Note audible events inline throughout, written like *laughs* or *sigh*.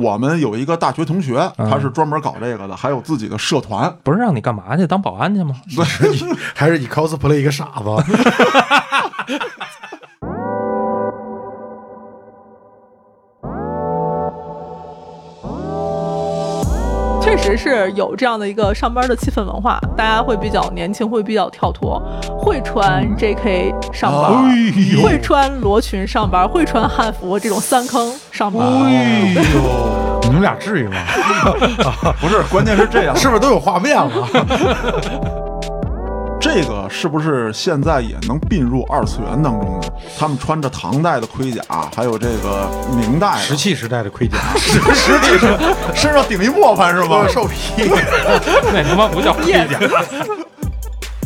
我们有一个大学同学，他是专门搞这个的，还有自己的社团。不是让你干嘛去？当保安去吗？*laughs* 还是你 cosplay 一个傻子？*laughs* 确实是有这样的一个上班的气氛文化，大家会比较年轻，会比较跳脱，会穿 JK 上班，哎会穿罗裙上班，会穿汉服这种三坑上班。哎呦，你们俩至于吗？*laughs* 不是，关键是这样，是不是都有画面了？这个是不是现在也能并入二次元当中呢？他们穿着唐代的盔甲，还有这个明代 *laughs* 石器时代的盔甲，石器时代身上顶一磨盘是吗？兽皮，那他妈不叫盔甲，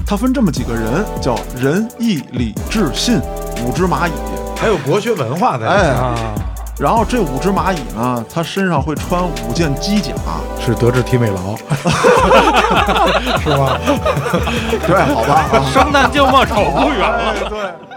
他分这么几个人，叫仁义礼智信五只蚂蚁。还有国学文化在里哎。面，啊，然后这五只蚂蚁呢，它身上会穿五件机甲，是德智体美劳，*laughs* 是吧？对，好吧？啊生旦净末丑不远了。哎对。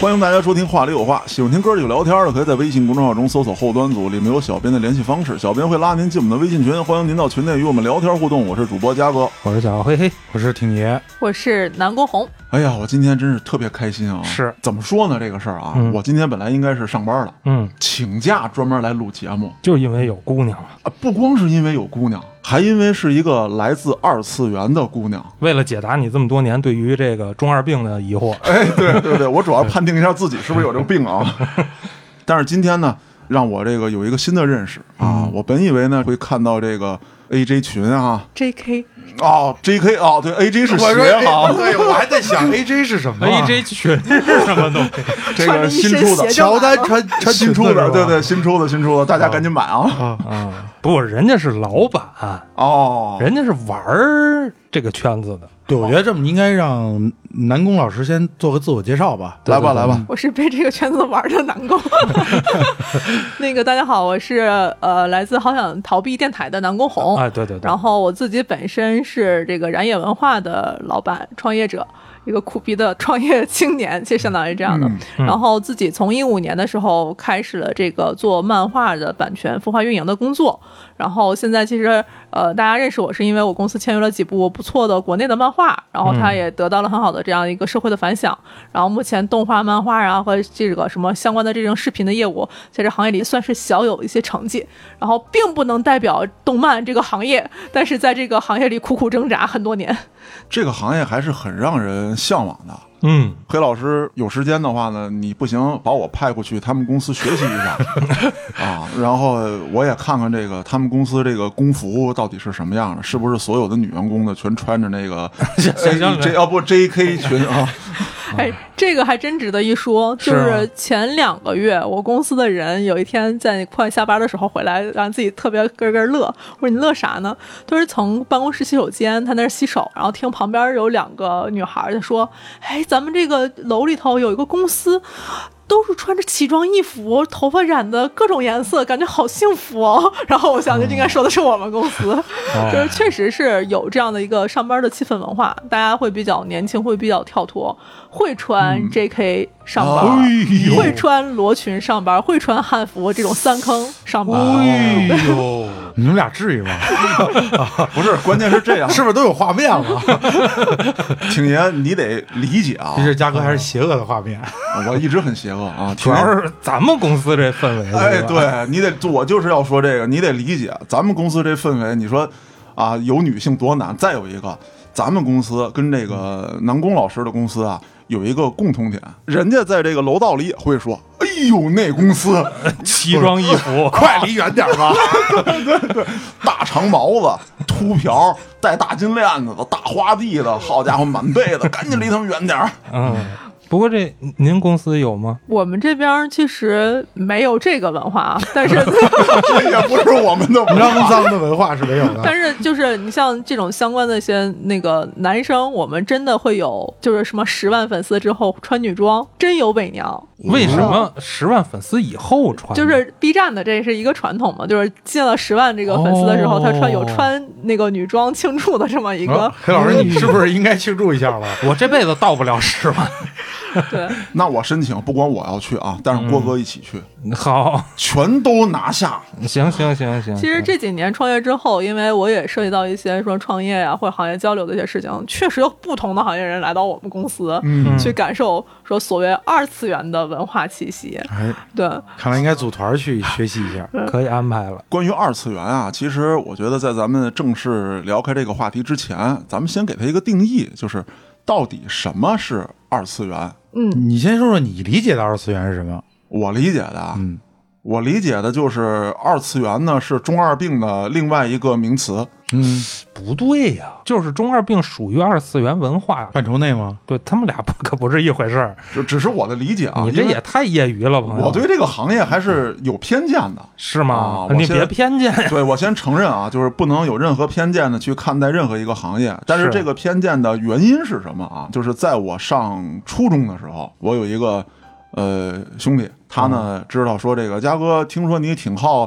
欢迎大家收听《话里有话》，喜欢听哥几个聊天的，可以在微信公众号中搜索“后端组”，里面有小编的联系方式，小编会拉您进我们的微信群，欢迎您到群内与我们聊天互动。我是主播嘉哥。我是小黑黑，我是挺爷，我是南国红，哎呀，我今天真是特别开心啊！是怎么说呢？这个事儿啊，我今天本来应该是上班的，嗯，请假专门来录节目就因为有姑娘，啊，不光是因为有姑娘，还因为是一个来自二次元的姑娘。为了解答你这么多年对于这个中二病的疑惑，*laughs* 哎，对对对，我主要判定一下自己是不是有这个病啊。*laughs* 但是今天呢，让我这个有一个新的认识啊，我本以为呢会看到这个 AJ 群啊，JK 哦，JK 哦，对，AJ 是我说学哈，对，我还在想 AJ 是什么 AJ 群是什么东西？*laughs* 这个新出的。乔丹穿穿新出的，对对对，新出的，新出的，大家赶紧买啊！啊，啊，不，人家是老板，哦，人家是玩儿这个圈子的。对，我觉得这么应该让南宫老师先做个自我介绍吧。来吧来吧，我是被这个圈子玩的南宫。*laughs* 那个大家好，我是呃来自好想逃避电台的南宫红。哎，对对对，然后我自己本身是这个燃野文化的老板、创业者，一个苦逼的创业青年，就相当于这样的。嗯嗯然后自己从一五年的时候开始了这个做漫画的版权孵化运营的工作，然后现在其实呃大家认识我是因为我公司签约了几部不错的国内的漫画，然后它嗯也得到了很好的这样一个社会的反响。然后目前动画、漫画啊和这个什么相关的这种视频的业务，在这行业里算是小有一些成绩，然后并不能代表动漫这个行业，但是在这个行业里苦苦挣扎很多年。*laughs* 这个行业还是很让人向往的。嗯，黑老师有时间的话呢，你不行把我派过去他们公司学习一下 *laughs* 啊，然后我也看看这个他们公司这个工服到底是什么样的，是不是所有的女员工呢全穿着那个 *laughs* 行行这要不 J.K. 裙啊？*laughs* 哎，这个还真值得一说。就是前两个月，我公司的人有一天在快下班的时候回来，让自己特别咯咯乐。我说你乐啥呢？他是从办公室洗手间，他那儿洗手，然后听旁边有两个女孩在说：“哎，咱们这个楼里头有一个公司。”都是穿着奇装异服，头发染的各种颜色，感觉好幸福哦。*laughs* 然后我想，这应该说的是我们公司，*laughs* 就是确实是有这样的一个上班的气氛文化，大家会比较年轻，会比较跳脱，会穿 JK 上班，哎呦会穿罗裙上班，会穿汉服这种三坑上班。哎呦，*laughs* 你们俩至于吗？不是，关键是这样，是不是都有画面了？挺爷你得理解啊其，实嘉哥还是邪恶的画面。我一直很邪恶啊，主要是咱们公司这氛围，哎，对你得，我就是要说这个，你得理解咱们公司这氛围。你说啊，有女性多难？再有一个，咱们公司跟这个南宫老师的公司啊，有一个共同点，人家在这个楼道里也会说：“哎呦，那公司 *laughs* 奇装异服，*laughs* 快离远点吧！*laughs* 大长毛子、秃瓢、戴大金链子的、大花臂的，好家伙，满背的，赶紧离他们远点儿。嗯，不过这您公司有吗？我们这边其实没有这个文化啊，*laughs* 但是这 *laughs* 也不是我们的文肮化。脏的文化是没有的。但是就是你像这种相关的一些那个男生，我们真的会有就是什么十万粉丝之后穿女装，真有伪娘。为什么十万粉丝以后穿？就是 B 站的这是一个传统嘛，就是进了十万这个粉丝的时候，哦他穿有穿那个女装庆祝的这么一个啊，黑老师，你是不是应该庆祝一下了？*laughs* 我这辈子到不了十万。*laughs* 对。那我申请，不光我要去啊，但是郭哥一起去，好，全都拿下。行行行行。其实这几年创业之后，因为我也涉及到一些说创业呀、或者行业交流的一些事情，确实有不同的行业人来到我们公司，嗯去感受说所谓二次元的文化气息。哎，对，看来应该组团去学习一下。*laughs* 可以安排了。关于二次元啊，其实我觉得在咱们正式聊开这个话题之前，咱们先给它一个定义，就是到底什么是二次元？嗯，你先说说你理解的二次元是什么？我理解的啊，嗯，我理解的就是二次元呢是中二病的另外一个名词。嗯，不对呀、就是中二病属于二次元文化，范畴内吗？对他们俩不 *laughs* 可不是一回事儿。就只是我的理解啊，你这也太业余了，朋友。我对这个行业还是有偏见的。*laughs* 是吗？啊你别偏见。对我先承认啊，就是不能有任何偏见的去看待任何一个行业。但是是这个偏见的原因是什么啊？就是在我上初中的时候，我有一个呃兄弟，他呢知道说这个嘉哥，听说你挺好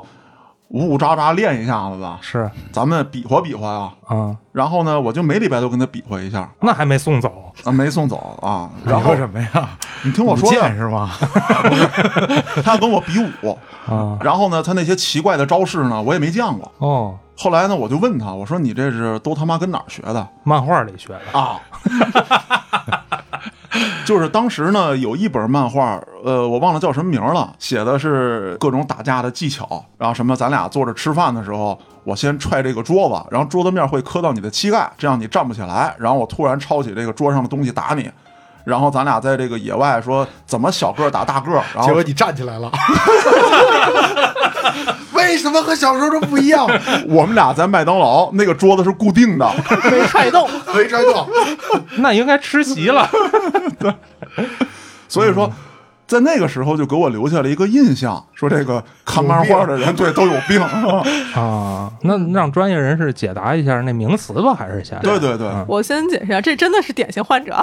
呜呜喳喳练一下子吧，是咱们比划比划呀。啊，然后呢，我就每礼拜都跟他比划一下，那还没送走。啊，没送走啊。然后什么呀？你听我说是吗？*laughs* 他跟我比武，啊，然后呢，他那些奇怪的招式呢，我也没见过。哦，后来呢，我就问他，我说你这是都他妈跟哪儿学的漫画里学的。啊？*laughs* *laughs* 就是当时呢，有一本漫画，呃，我忘了叫什么名了，写的是各种打架的技巧，然后什么咱俩坐着吃饭的时候，我先踹这个桌子，然后桌子面会磕到你的膝盖，这样你站不起来，然后我突然抄起这个桌上的东西打你。然后咱俩在这个野外说怎么小个打大个，然后结果你站起来了。*laughs* *laughs* 为什么和小时候都不一样？*laughs* 我们俩在麦当劳那个桌子是固定的，没踹动。没踹动。*laughs* 那应该吃席了。所以说，在那个时候就给我留下了一个印象，说这个看漫画的人对都有病。*laughs* 啊，那让专业人士解答一下那名词吧，还是先。对对对，嗯。我先解释一下，这真的是典型患者，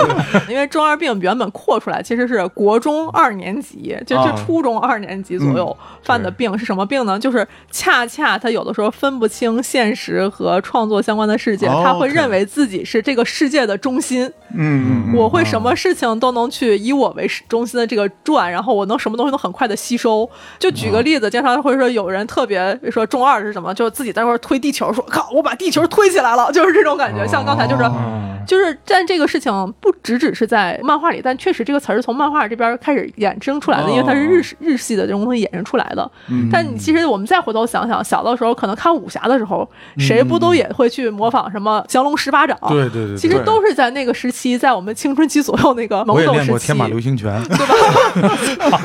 *laughs* 因为中二病原本扩出来其实是国中二年级，就是啊初中二年级左右犯的病是什么病呢？就是恰恰他有的时候分不清现实和创作相关的世界，哦他会认为自己是这个世界的中心，嗯，我会什么事情都能去以我为中心的这个转，然后我能什么东西都很快的吸收。就举个例子，经常会说有人特别说中二是什么，就是自己在那块推地球，说靠，我把地球推起来了，就是这种感觉。像刚才就是。嗯就是但这个事情不只只是在漫画里，但确实这个词儿是从漫画这边开始衍生出来的，哦因为它是日日系的这种东西衍生出来的。嗯但你其实我们再回头想想，小的时候可能看武侠的时候，谁不都也会去模仿什么降龙十八掌？对对对，其实都是在那个时期，在我们青春期左右那个我也懵懂时期练过天马，流星拳，对吧？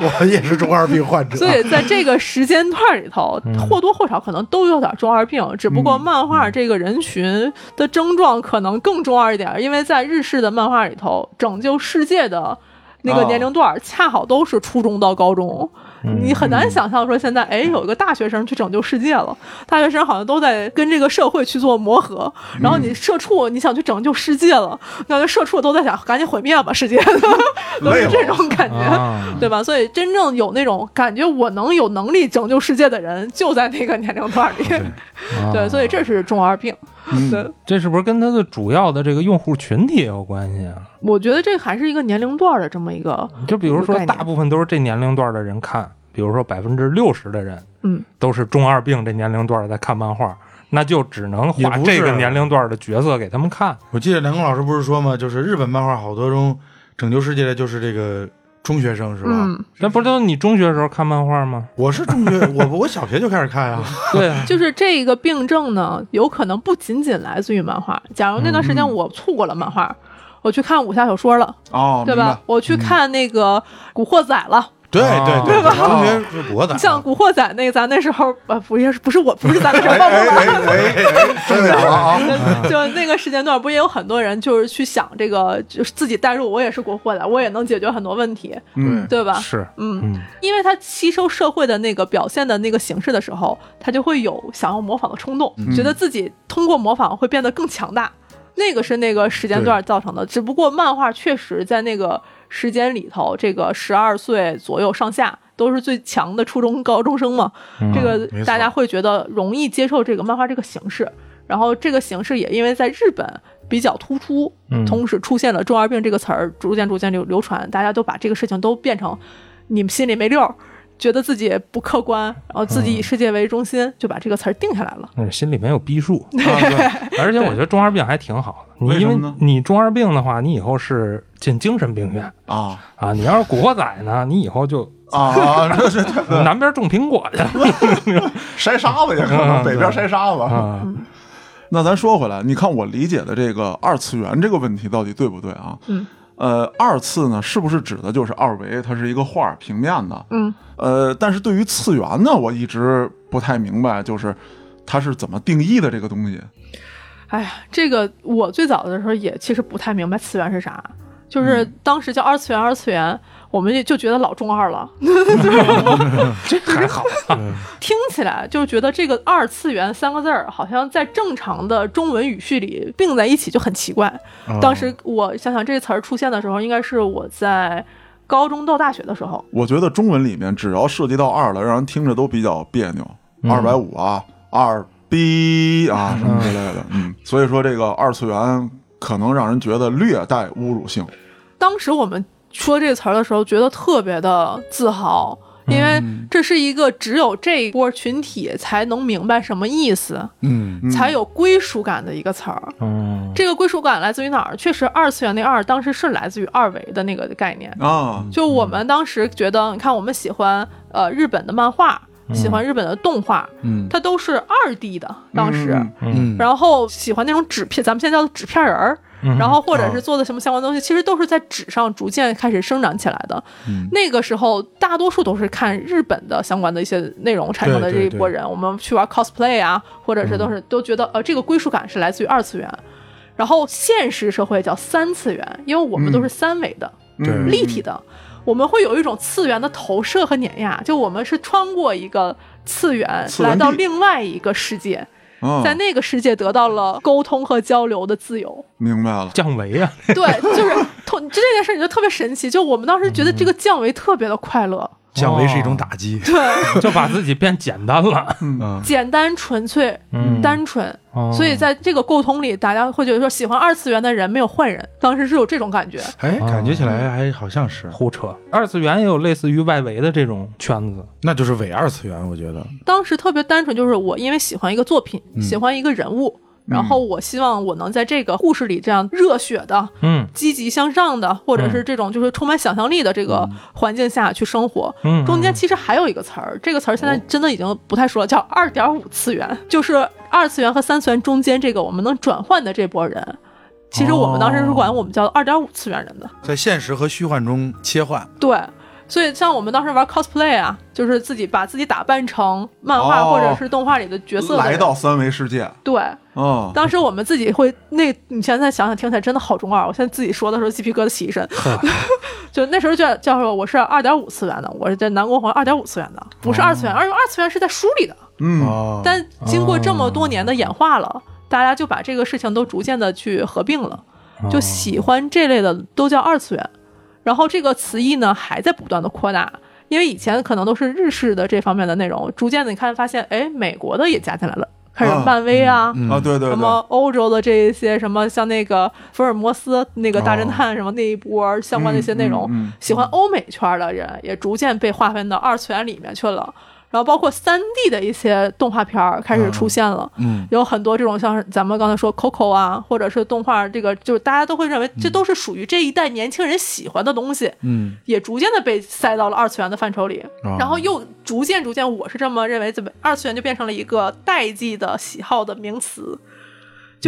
*laughs* 我也是中二病患者。所以在这个时间段里头，或多或少可能都有点中二病，只不过漫画这个人群的症状可能更中二一点，因为在日式的漫画里头，拯救世界的那个年龄段恰好都是初中到高中。你很难想象说现在，哎，有一个大学生去拯救世界了，大学生好像都在跟这个社会去做磨合，然后你社畜，你想去拯救世界了，那这社畜都在想赶紧毁灭吧世界，*laughs* 都是这种感觉。啊，对吧？所以真正有那种感觉，我能有能力拯救世界的人，就在那个年龄段里。对，*laughs* 所以这是中二病。对，这是不是跟他的主要的这个用户群体也有关系啊？我觉得这还是一个年龄段的这么一个，就比如说，大部分都是这年龄段的人看，比如说百分之六十的人嗯，都是中二病这年龄段在看漫画，那就只能画这个年龄段的角色给他们看。我记得梁工老师不是说吗？就是日本漫画好多中拯救世界的就是这个中学生是吧？嗯，那不都你中学的时候看漫画吗？我是中学，我我小学就开始看啊。*laughs* *laughs* 对啊，就是这个病症呢，有可能不仅仅来自于漫画。假如那段时间我错过了漫画，我去看武侠小说了，哦，对？？吧我去看那个《古惑仔》了。对对对对，同学是古惑仔，*laughs* 像《古惑仔》那个，咱那时候呃，不是不是我，不是咱那时候，报哎报哎哎哎，真假了啊！*laughs* 就那个时间段，不也有很多人就是去想这个，就是自己代入，我也是古惑仔，我也能解决很多问题，嗯，对吧？是，嗯，嗯因为他吸收社会的那个表现的那个形式的时候，他就会有想要模仿的冲动，觉得自己通过模仿会变得更强大。那个是那个时间段造成的，只不过漫画确实在那个时间里头，这个十二岁左右上下都是最强的初中高中生嘛，这个大家会觉得容易接受这个漫画这个形式，然后这个形式也因为在日本比较突出，嗯。同时出现了“中二病”这个词儿，逐渐逐渐流流传，大家都把这个事情都变成你们心里没溜儿，觉得自己不客观，然后自己以世界为中心，就把这个词儿定下来了。那心里没有逼数，*laughs* 啊对而且我觉得中二病还挺好的。你因为你中二病的话，你以后是进精神病院啊啊。你要是古惑仔呢，你以后就啊，这是 *laughs* 南边种苹果去了 *laughs* 筛沙子去可能，嗯北边筛沙子。啊。那咱说回来，你看我理解的这个二次元这个问题到底对不对啊？嗯，呃，二次呢，是不是指的就是二维？它是一个画平面的。嗯，呃，但是对于次元呢，我一直不太明白，就是它是怎么定义的这个东西。哎呀，这个我最早的时候也其实不太明白次元是啥，就是当时叫二次元，二次元，我们也就觉得老中二了。这 *laughs* 还好，*laughs* 听起来就觉得这个二次元三个字儿，好像在正常的中文语序里并在一起就很奇怪。哦当时我想想，这词儿出现的时候，应该是我在高中到大学的时候。我觉得中文里面只要涉及到二了，让人听着都比较别扭。二百五啊，二逼啊什么之类的。嗯，所以说这个二次元可能让人觉得略带侮辱性。当时我们说这个词儿的时候，觉得特别的自豪，因为这是一个只有这一波群体才能明白什么意思，嗯。嗯才有归属感的一个词儿。嗯，这个归属感来自于哪儿？确实，二次元那二当时是来自于二维的那个概念。啊，就我们当时觉得，你看，我们喜欢呃日本的漫画，喜欢日本的动画，嗯。它都是二 D 的，当时。嗯。嗯，然后喜欢那种纸片，咱们现在叫做纸片人儿，嗯然后或者是做的什么相关东西，其实都是在纸上逐渐开始生长起来的。嗯那个时候，大多数都是看日本的相关的一些内容产生的这一波人。我们去玩 cosplay 啊，或者是都是、都觉得呃这个归属感是来自于二次元。然后现实社会叫三次元，因为我们都是三维的、立体的，我们会有一种次元的投射和碾压，就我们是穿过一个次元来到另外一个世界。啊，在那个世界得到了沟通和交流的自由。明白了。降维啊，对，就是通这件事，你就特别神奇。就我们当时觉得这个降维特别的快乐，降维是一种打击，对，*laughs* 就把自己变简单了。嗯简单纯粹、嗯单纯。哦所以在这个沟通里，大家会觉得说，喜欢二次元的人没有坏人。当时是有这种感觉。哎，感觉起来还好像是，胡扯，二次元也有类似于外围的这种圈子。那就是伪二次元，我觉得，当时特别单纯，就是我因为喜欢一个作品，嗯喜欢一个人物。然后我希望我能在这个故事里这样热血的、嗯。积极向上的，或者是这种就是充满想象力的这个环境下去生活。嗯，中间其实还有一个词儿，这个词儿现在真的已经不太说了，叫二点五次元，就是二次元和三次元中间这个我们能转换的这波人。其实我们当时是管我们叫二点五次元人的，在现实和虚幻中切换，对。所以像我们当时玩 cosplay 啊，就是自己把自己打扮成漫画哦或者是动画里的角色来到三维世界。对，啊，当时我们自己会那，你现在想想听起来真的好中二。我现在自己说的时候鸡皮疙瘩起一身，*laughs* 就那时候叫叫说我是二点五次元的，我是在南国红二点五次元的，不是二次元，而二次元是在书里的。嗯，哦，但经过这么多年的演化了，大家就把这个事情都逐渐的去合并了，就喜欢这类的都叫二次元。然后这个词义呢还在不断的扩大，因为以前可能都是日式的这方面的内容，逐渐的你看发现，哎，美国的也加进来了，开始啊漫威啊。嗯啊，对对对，什么欧洲的这一些什么像那个福尔摩斯那个大侦探什么那一波相关的一些内容，喜欢欧美圈的人也逐渐被划分到二次元里面去了。然后包括三 D 的一些动画片儿开始出现了，嗯有很多这种像是咱们刚才说 Coco 啊，或者是动画这个，就是大家都会认为这都是属于这一代年轻人喜欢的东西，嗯，也逐渐的被塞到了二次元的范畴里。哦然后又逐渐逐渐，我是这么认为，怎么二次元就变成了一个代际的喜好的名词。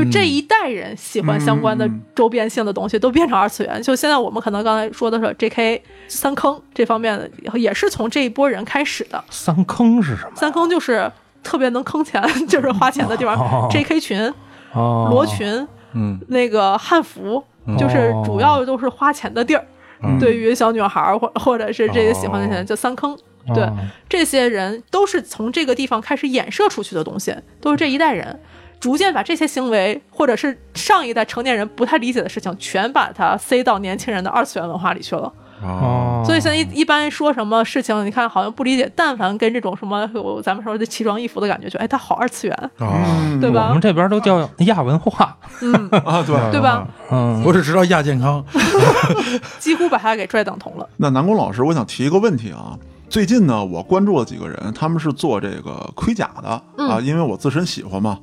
就这一代人喜欢相关的嗯周边性的东西都变成二次元。就现在我们可能刚才说的是 J.K. 三坑这方面的，也是从这一波人开始的。三坑是什么？三坑就是特别能坑钱，*laughs* 就是花钱的地方。哦 J.K. 群、哦，罗群、嗯，那个汉服，就是主要都是花钱的地儿。嗯对于小女孩儿或或者是这些喜欢的人，就三坑。对哦这些人都是从这个地方开始衍射出去的东西，都是这一代人逐渐把这些行为，或者是上一代成年人不太理解的事情，全把它塞到年轻人的二次元文化里去了。哦，所以现在一一般说什么事情，你看好像不理解，但凡跟这种什么有咱们说的奇装异服的感觉，就哎，他好二次元，啊，嗯对吧我们这边都叫亚文化，嗯，*laughs* 啊，对。对吧？嗯，我只知道亚健康，*laughs* *laughs* 几乎把它给拽等同了。那南宫老师，我想提一个问题啊。最近呢，我关注了几个人，他们是做这个盔甲的嗯啊，因为我自身喜欢嘛。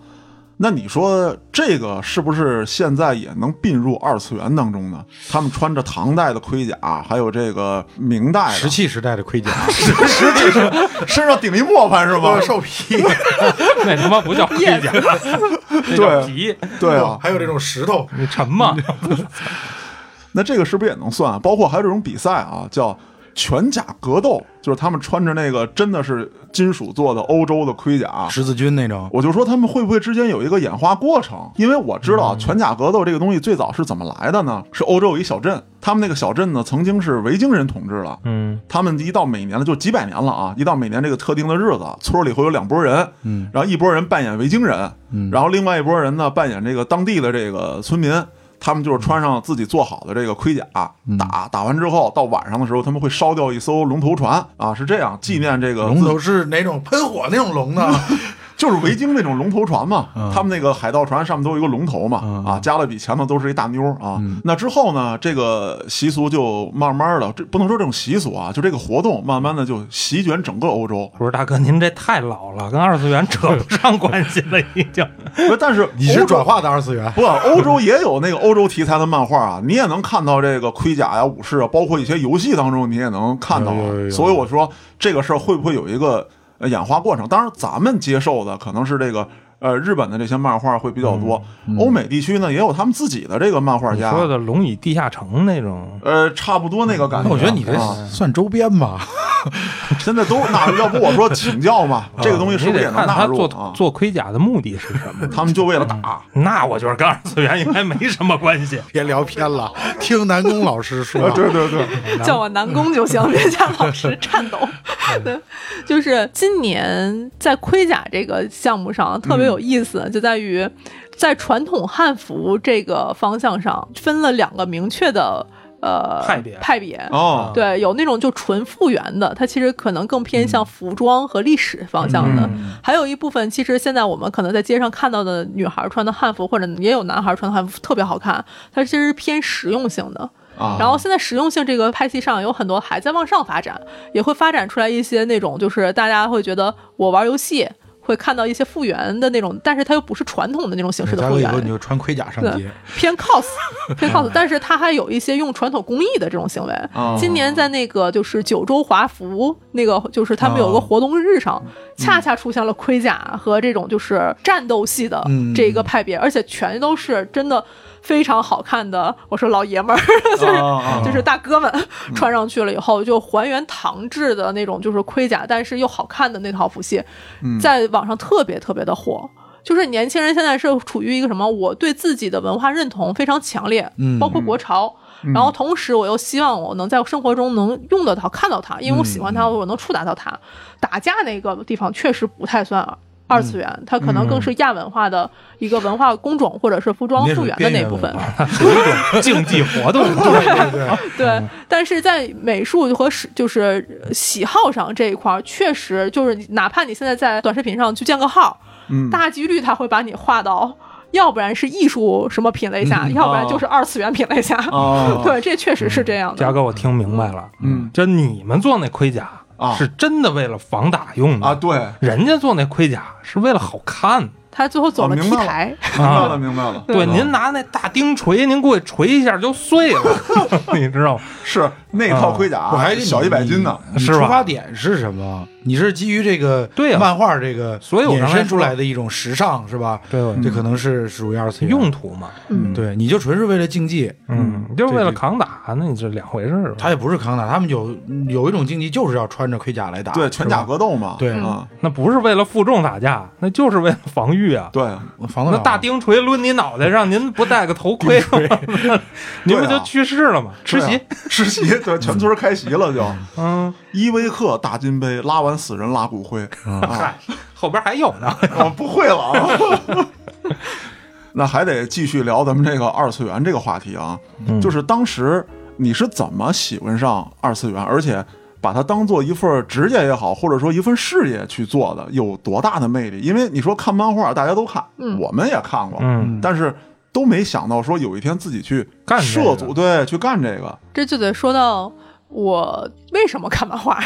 那你说这个是不是现在也能并入二次元当中呢？他们穿着唐代的盔甲，还有这个明代石器时代的盔甲，实际是身上顶一磨盘是吗？兽皮，*laughs* 那他妈不叫盔甲，*laughs* 那叫皮，对啊，还有这种石头，你沉吗？*laughs* 那这个是不是也能算啊？包括还有这种比赛啊，叫全甲格斗，就是他们穿着那个真的是金属做的欧洲的盔甲。十字军那种，我就说他们会不会之间有一个演化过程？因为我知道啊全甲格斗这个东西最早是怎么来的呢？是欧洲有一小镇，他们那个小镇呢曾经是维京人统治了。嗯，他们一到每年了，就几百年了啊！一到每年这个特定的日子，村里会有两拨人，嗯，然后一拨人扮演维京人，嗯然后另外一拨人呢扮演这个当地的这个村民，他们就是穿上自己做好的这个盔甲，嗯打打完之后，到晚上的时候，他们会烧掉一艘龙头船啊，是这样纪念这个龙头是哪种喷火那种龙呢？*laughs* 就是维京那种龙头船嘛，嗯他们那个海盗船上面都有一个龙头嘛，嗯啊，加勒比前头都是一大妞儿啊。那之后呢，这个习俗就慢慢的，这不能说这种习俗啊，就这个活动慢慢的就席卷整个欧洲。不是大哥，您这太老了，跟二次元扯不上关系了，已经。*laughs* 不但是你是转化的二次元，不，欧洲也有那个欧洲题材的漫画啊，你也能看到这个盔甲呀、武士啊，包括一些游戏当中你也能看到所以我说这个事儿会不会有一个呃演化过程？当然，咱们接受的可能是这个呃日本的这些漫画会比较多，欧美地区呢也有他们自己的这个漫画家。你说的《龙与地下城》那种，呃，差不多那个感觉。那我觉得你这啊算周边吧？*laughs* 现在都那要不我说请教嘛，这个东西是不是也能纳入啊？做盔甲的目的是什么？他们就为了打。那我觉得跟二次元应该没什么关系。别聊偏了，听南宫老师说。对对对，叫我南宫就行，*laughs* 别叫老师颤抖。对，就是今年在盔甲这个项目上特别有意思，就在于在传统汉服这个方向上分了两个明确的呃派别派别。哦，对，有那种就纯复原的，它其实可能更偏向服装和历史方向的。还有一部分，其实现在我们可能在街上看到的女孩穿的汉服，或者也有男孩穿的汉服，特别好看，它其实是偏实用性的。啊，然后现在实用性这个派系上有很多还在往上发展，也会发展出来一些那种就是大家会觉得我玩游戏会看到一些复原的那种，但是它又不是传统的那种形式的复原加入以后，你就穿盔甲上街，偏 cos 偏 cos，但是它还有一些用传统工艺的这种行为。哦。今年在那个就是九州华服那个，就是他们有个活动日上，恰恰出现了盔甲和这种就是战斗系的这一个派别，而且全都是真的非常好看的。我说老爷们儿，*laughs* 就是、啊啊就是大哥们穿上去了以后，就还原唐制的那种就是盔甲，但是又好看的那套服饰，在网上特别特别的火。就是年轻人现在是处于一个什么？我对自己的文化认同非常强烈，嗯包括国潮。然后同时，我又希望我能在生活中能用得到、看到它，因为我喜欢它，我能触达到它。打架那个地方确实不太算二次元，它可能更是亚文化的一个文化工种或者是服装复原的那部分。*laughs* 属于一种竞技活动。对对对，但是在美术和是就是喜好上这一块儿，确实就是哪怕你现在在短视频上去建个号，嗯大几率它会把你划到，要不然是艺术什么品类下，要不然就是二次元品类下。哦对，这确实是这样的。嘉哥，我听明白了，嗯，就你们做那盔甲啊。是真的为了防打用的。啊，对，人家做那盔甲是为了好看。他最后走了哦 T 明白了。台，明白了，明白了，对，嗯您拿那大钉锤，您过去锤一下就碎了，*laughs* 你知道吗？是那套盔甲我还小一百斤呢，是吧？出发点是什么？你是基于这个对呀漫画这个所以我衍生出来的一种时尚是吧？对。这可能是属于二次元。用途嘛，嗯，对，你就纯是为了竞技，嗯，就是为了扛打，那你这两回事儿。他也不是扛打，他们有有一种竞技就是要穿着盔甲来打，对，全甲格斗嘛，对啊，那不是为了负重打架，那就是为了防御啊。对，防那大钉锤抡你脑袋上，您不戴个头盔？*laughs* 您不就去世了吗？吃席吃席，对，全村开席了就。*laughs* 嗯，依维克大金杯，拉完死人拉骨灰啊！*laughs* 嗨，后边还有呢。我不会了啊。那还得继续聊咱们这个二次元这个话题啊，嗯就是当时你是怎么喜欢上二次元，而且把它当做一份职业也好，或者说一份事业去做的，有多大的魅力？因为你说看漫画，大家都看，嗯我们也看过，嗯但是都没想到说有一天自己去干这个涉足，对，去干这个，这就得说到我为什么看漫画。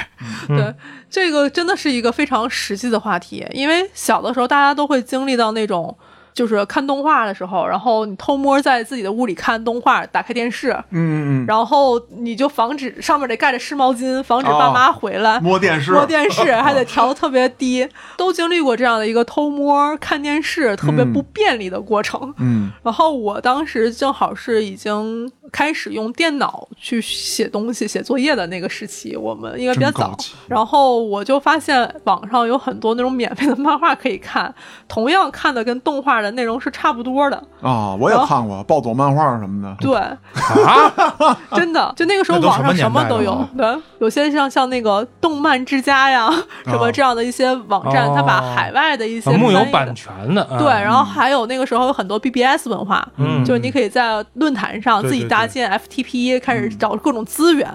嗯对，这个真的是一个非常实际的话题，因为小的时候大家都会经历到那种。就是看动画的时候，然后你偷摸在自己的屋里看动画，打开电视，嗯嗯然后你就防止上面得盖着湿毛巾，防止爸妈回来。嗯，摸电视，摸电视 *laughs* 还得调的特别低，都经历过这样的一个偷摸看电视特别不便利的过程。嗯然后我当时正好是已经开始用电脑去写东西、写作业的那个时期，我们应该比较早。然后我就发现网上有很多那种免费的漫画可以看，同样看的跟动画的内容是差不多的。啊，我也看过暴走漫画什么的，对，啊，*laughs* 真的，就那个时候网上什什么都有对，有些像像那个动漫之家呀，*laughs* 什么这样的一些网站，哦它把海外的一些木有版权的，啊对，然后还有那个时候有很多 BBS 文化，嗯就是你可以在论坛上自己搭建 FTP，开始找各种资源。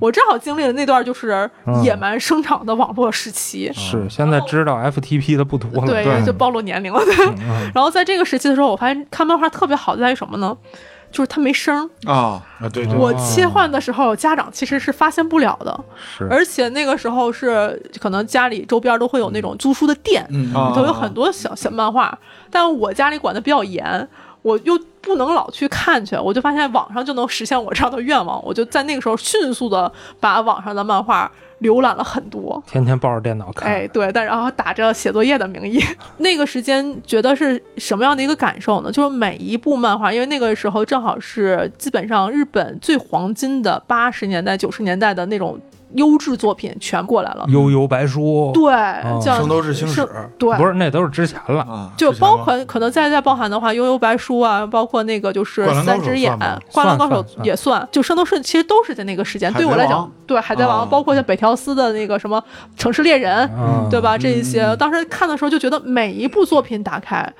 我正好经历了那段就是嗯。野蛮生长的网络时期。是现在知道 FTP 的不多了，对，对。就暴露年龄了。对，*laughs* 然后在这个时期的时候，我发现看漫画特别好在于什么呢？就是它没声儿，啊，啊，对对，我切换的时候，家长其实是发现不了的。是。而且那个时候是可能家里周边都会有那种租书的店，里头有很多小小漫画，但我家里管的比较严，我又不能老去看去，我就发现网上就能实现我这样的愿望，我就在那个时候迅速的把网上的漫画浏览了很多。天天抱着电脑看，哎，对，但然后打着写作业的名义，*laughs* 那个时间觉得是什么样的一个感受呢？就是每一部漫画，因为那个时候正好是基本上日本最黄金的八十年代、九十年代的那种优质作品全过来了。悠悠白书，对，哦像圣斗士星矢对，不是那都是之前了，啊，就包括可能再再包含的话，《悠悠白书》啊，包括那个就是三只眼，《灌篮高手也算，就《圣斗士》其实都是在那个时间。对我来讲，对《海贼王啊》，包括像北条司的那个什么《城市猎人》，嗯对吧？这一些嗯当时看的时候就觉得每一部作品打开。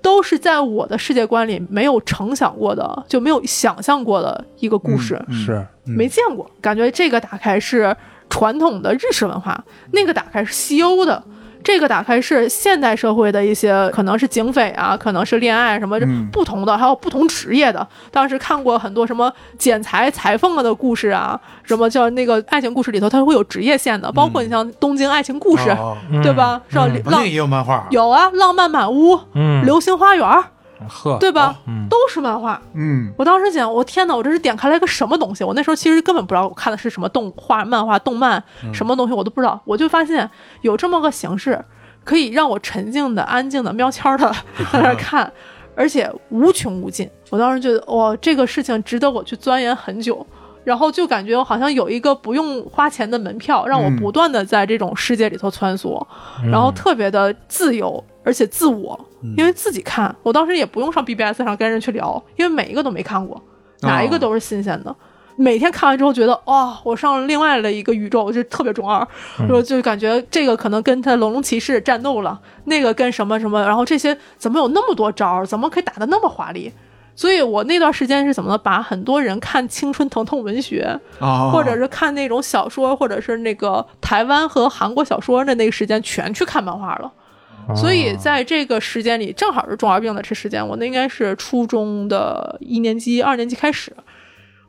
都是在我的世界观里没有成想过的，就没有想象过的一个故事，嗯是嗯没见过。感觉这个打开是传统的日式文化，那个打开是西欧的，这个打开是现代社会的一些，可能是警匪啊，可能是恋爱什么嗯不同的，还有不同职业的。当时看过很多什么剪裁裁缝的故事啊，什么叫那个爱情故事里头，它会有职业线的，包括你像东京爱情故事，对吧？是吧？嗯浪有漫画，有啊，浪漫满屋、嗯，流星花园，呵，对吧？嗯都是漫画。嗯我当时想，我天哪，我这是点开了一个什么东西？我那时候其实根本不知道我看的是什么动画、漫画、动漫，什么东西我都不知道。我就发现有这么个形式，可以让我沉静的、安静的、喵悄的 *laughs* 在那看，而且无穷无尽。我当时觉得，哇，这个事情值得我去钻研很久。然后就感觉好像有一个不用花钱的门票，让我嗯不断的在这种世界里头穿梭，然后特别的自由，而且自我，因为自己看，我当时也不用上 BBS 上跟人去聊，因为每一个都没看过，哪一个都是新鲜的。每天看完之后觉得，哇、我上了另外的一个宇宙，我就特别中二，就就感觉这个可能跟他龙龙骑士战斗了，那个跟什么什么，然后这些怎么有那么多招儿，怎么可以打得那么华丽？所以我那段时间是怎么呢？把很多人看青春疼痛文学，啊，或者是看那种小说，或者是那个台湾和韩国小说的那个时间，全去看漫画了。所以在这个时间里，正好是中二病的这时间，我那应该是初中的一年级、二年级开始，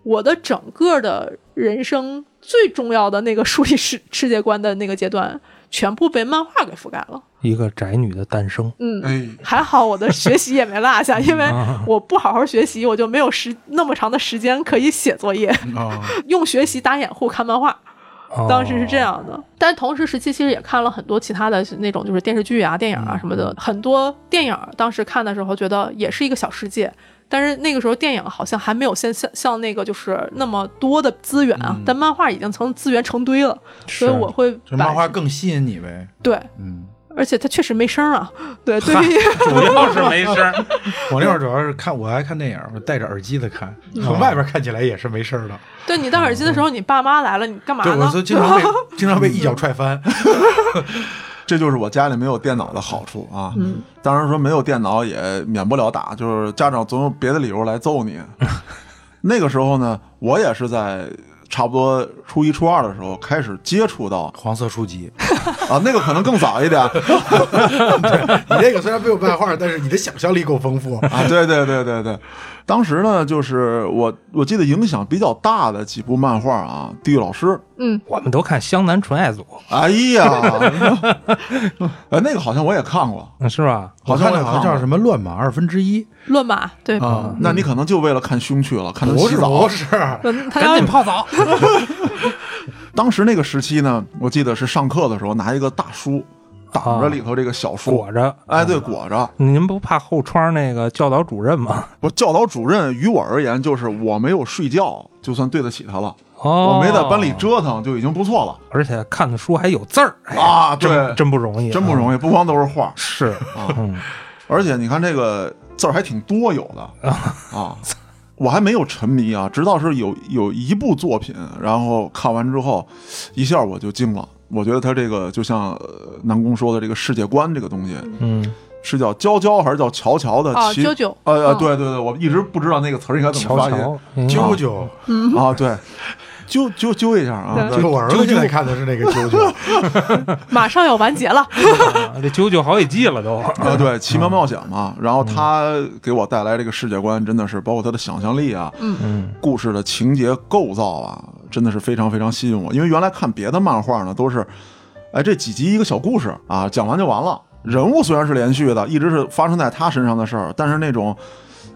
我的整个的人生最重要的那个树立世世界观的那个阶段，全部被漫画给覆盖了。一个宅女的诞生。嗯，哎，还好我的学习也没落下，因为啊 *laughs* 我不好好学习，我就没有时那么长的时间可以写作业，啊，*laughs* 用学习打掩护看漫画。哦。当时是这样的，但同时时期其实也看了很多其他的那种就是电视剧啊、电影啊什么的，很多电影当时看的时候觉得也是一个小世界。但是那个时候电影好像还没有像像像那个就是那么多的资源啊，但漫画已经成资源成堆了，所以我会漫画更吸引你呗。对，嗯，而且它确实没声儿啊，*laughs* 对，对于 *laughs* 主要是没声儿。*laughs* 我那会儿主要是看，我爱看电影，我戴着耳机的看，从外边看起来也是没声儿的。对你戴耳机的时候，你爸妈来了，你干嘛对，我？就经常被经常被一脚踹翻。这就是我家里没有电脑的好处啊。嗯，当然说没有电脑也免不了打，就是家长总有别的理由来揍你。那个时候呢，我也是在差不多初一、初二的时候开始接触到黄色书籍，啊，那个可能更早一点 *laughs* 你这个虽然没有漫画，但是你的想象力够丰富。啊。对对对对对，当时呢，就是我我记得影响比较大的几部漫画啊，《地狱老师》。嗯，我们都看湘南纯爱组，哎呀，呃，*laughs* 那个好像我也看过，嗯是吧？好我看的好像什么乱马二分之一乱马对，啊，那你可能就为了看胸去了，看他洗澡。不是，赶紧泡澡。*laughs* 当时那个时期呢，我记得是上课的时候拿一个大书挡着里头这个小书，裹着。哎，对，裹着。您不怕后窗那个教导主任吗？*laughs* 不教导主任于我而言，就是我没有睡觉，就算对得起他了。哦，我没在班里折腾，就已经不错了而且看的书还有字儿，哎啊！对真，真不容易，易。真不容易，不光都是画，是，啊嗯，而且你看这个字儿还挺多有的啊。我还没有沉迷啊，直到是有有一部作品，然后看完之后，一下我就惊了。我觉得他这个就像呃南宫说的这个世界观这个东西，嗯，是叫娇娇还是叫乔乔的啊，其九九，呃呃，嗯。对对对，我一直不知道那个词儿应该怎么发音。啾啾，啊，对，揪揪揪一下啊，就我儿子现在看的是那个啾啾，*laughs* 马上要完结了。*laughs* 啊这九九好几季了都。啊，对，奇妙冒险嘛，然后他给我带来这个世界观，真的是包括他的想象力啊，嗯，故事的情节构造啊，真的是非常非常吸引我。因为原来看别的漫画呢，都是，哎，这几集一个小故事啊，讲完就完了。人物虽然是连续的，一直是发生在他身上的事儿，但是那种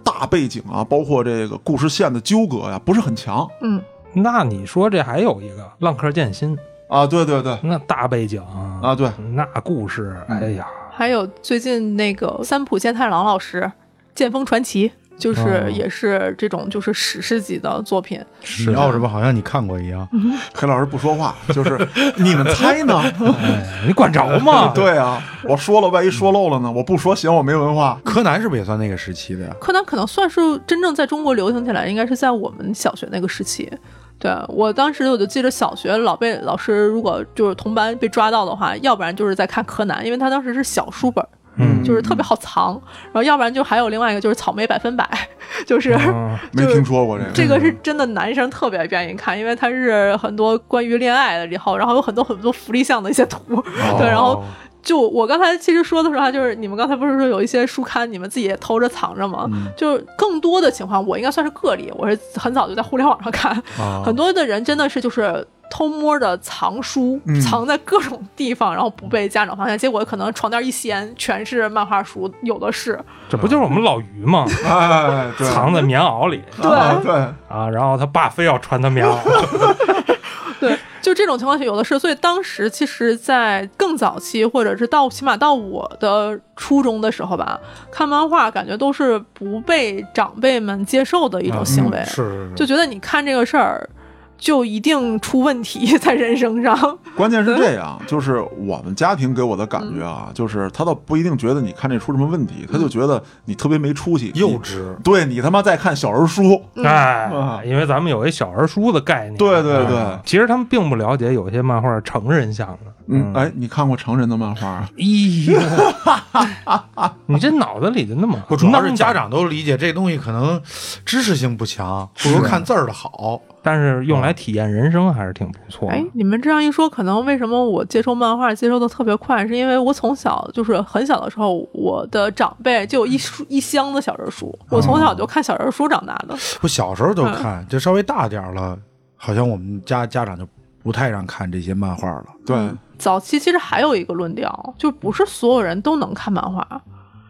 大背景啊，包括这个故事线的纠葛呀、不是很强。嗯，那你说这还有一个《浪客剑心》，啊。对对对，那大背景啊对，那故事，哎呀，还有最近那个三浦健太郎老师《剑锋传奇》，就是哦也是这种就是史诗级的作品。是你要什么好像你看过一样。黑老师不说话，就是 *laughs* 你们猜呢？哎，你管着吗？*laughs* 对啊，我说了，万一说漏了呢？我不说嫌我没文化。柯南是不是也算那个时期的呀？柯南可能算是真正在中国流行起来，应该是在我们小学那个时期。对我当时我就记得小学老被老师如果就是同班被抓到的话，要不然就是在看柯南，因为他当时是小书本儿，嗯就是特别好藏。然后要不然就还有另外一个就是草莓百分百，*laughs* 就是。嗯没听说过这个。这个是真的，男生特别愿意看，因为它是很多关于恋爱的，然后然后有很多很多福利项的一些图，对，然后就我刚才其实说的时候啊，就是你们刚才不是说有一些书刊你们自己也偷着藏着吗？就是更多的情况，我应该算是个例，我是很早就在互联网上看，啊很多的人真的是就是偷摸的藏书，嗯。藏在各种地方，然后不被家长发现，结果可能床垫一掀，全是漫画书，有的是。这不就是我们老于吗？藏在棉袄里对。啊对，啊，然后他爸非要穿他棉袄，*laughs* 对，就这种情况下有的是，所以当时其实，在更早期，或者是到起码到我的初中的时候吧，看漫画感觉都是不被长辈们接受的一种行为，嗯是是就觉得你看这个事儿。就一定出问题 *laughs* 在人生上，*laughs* 关键是这样，就是我们家庭给我的感觉啊，嗯。就是他倒不一定觉得你看这出什么问题，他就觉得你特别没出息，幼稚。对你他妈在看小儿书，嗯。哎，因为咱们有一小儿书的概念，对对对。嗯。其实他们并不了解有些漫画成人向的，嗯，哎，你看过成人的漫画？啊？哎呦，你这脑子里就那么不，主要是家长都理解这东西可能知识性不强，不如看字儿的好。但是用来体验人生还是挺不错的。哎，你们这样一说，可能为什么我接受漫画接受的特别快，是因为我从小就是很小的时候，我的长辈就有一书一箱子小人书，我从小就看小人书长大的。我 *laughs* 小时候都看，就稍微大点儿了，好像我们家家长就不太让看这些漫画了。对，早期其实还有一个论调，就不是所有人都能看漫画，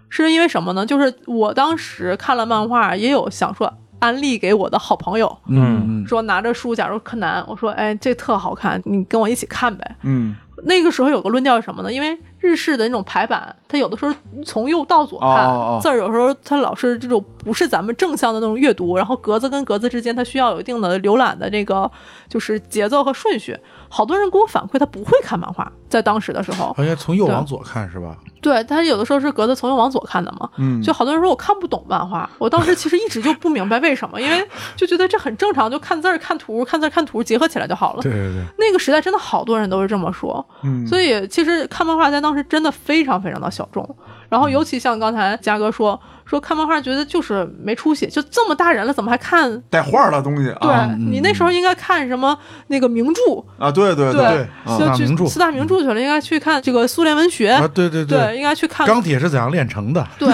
是因为什么呢？就是我当时看了漫画，也有想说安利给我的好朋友，嗯说拿着书，假如柯南，我说哎这特好看，你跟我一起看呗。嗯，那个时候有个论调是什么呢？因为日式的那种排版，它有的时候从右到左看，哦哦哦字儿有时候它老是这种不是咱们正向的那种阅读，然后格子跟格子之间它需要有一定的浏览的这个就是节奏和顺序。好多人给我反馈他不会看漫画，在当时的时候，好像从右往左看是吧？对他有的时候是格子从右往左看的嘛，嗯就好多人说我看不懂漫画，我当时其实一直就不明白为什么，因为就觉得这很正常，就看字儿、看图、看字儿、看图结合起来就好了。对对对，那个时代真的好多人都是这么说，嗯所以其实看漫画在当时真的非常非常的小众。然后尤其像刚才嘉哥说说看漫画觉得就是没出息，就这么大人了怎么还看？带画的东西啊对、啊你那时候应该看什么那个名著，啊，对对对啊四大名著就去四大名著去了，应该去看这个苏联文学，啊对对对，应该去看钢铁是怎样炼成的？对，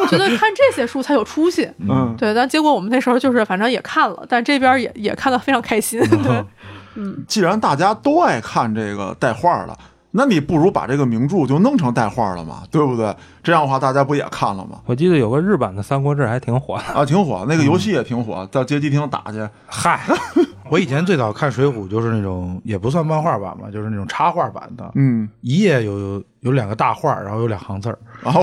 我觉得看这些书才有出息。嗯，对，但结果我们那时候就是反正也看了，但这边也也看的非常开心。对，嗯既然大家都爱看这个带画的，那你不如把这个名著就弄成带画了嘛，对不对？这样的话大家不也看了吗？我记得有个日版的《三国志》还挺火的。啊，挺火，那个游戏也挺火，到街机厅打去。嗨，*laughs* 我以前最早看《水浒》就是那种也不算漫画版吧，就是那种插画版的，嗯，一页有有两个大画，然后有两行字儿。然后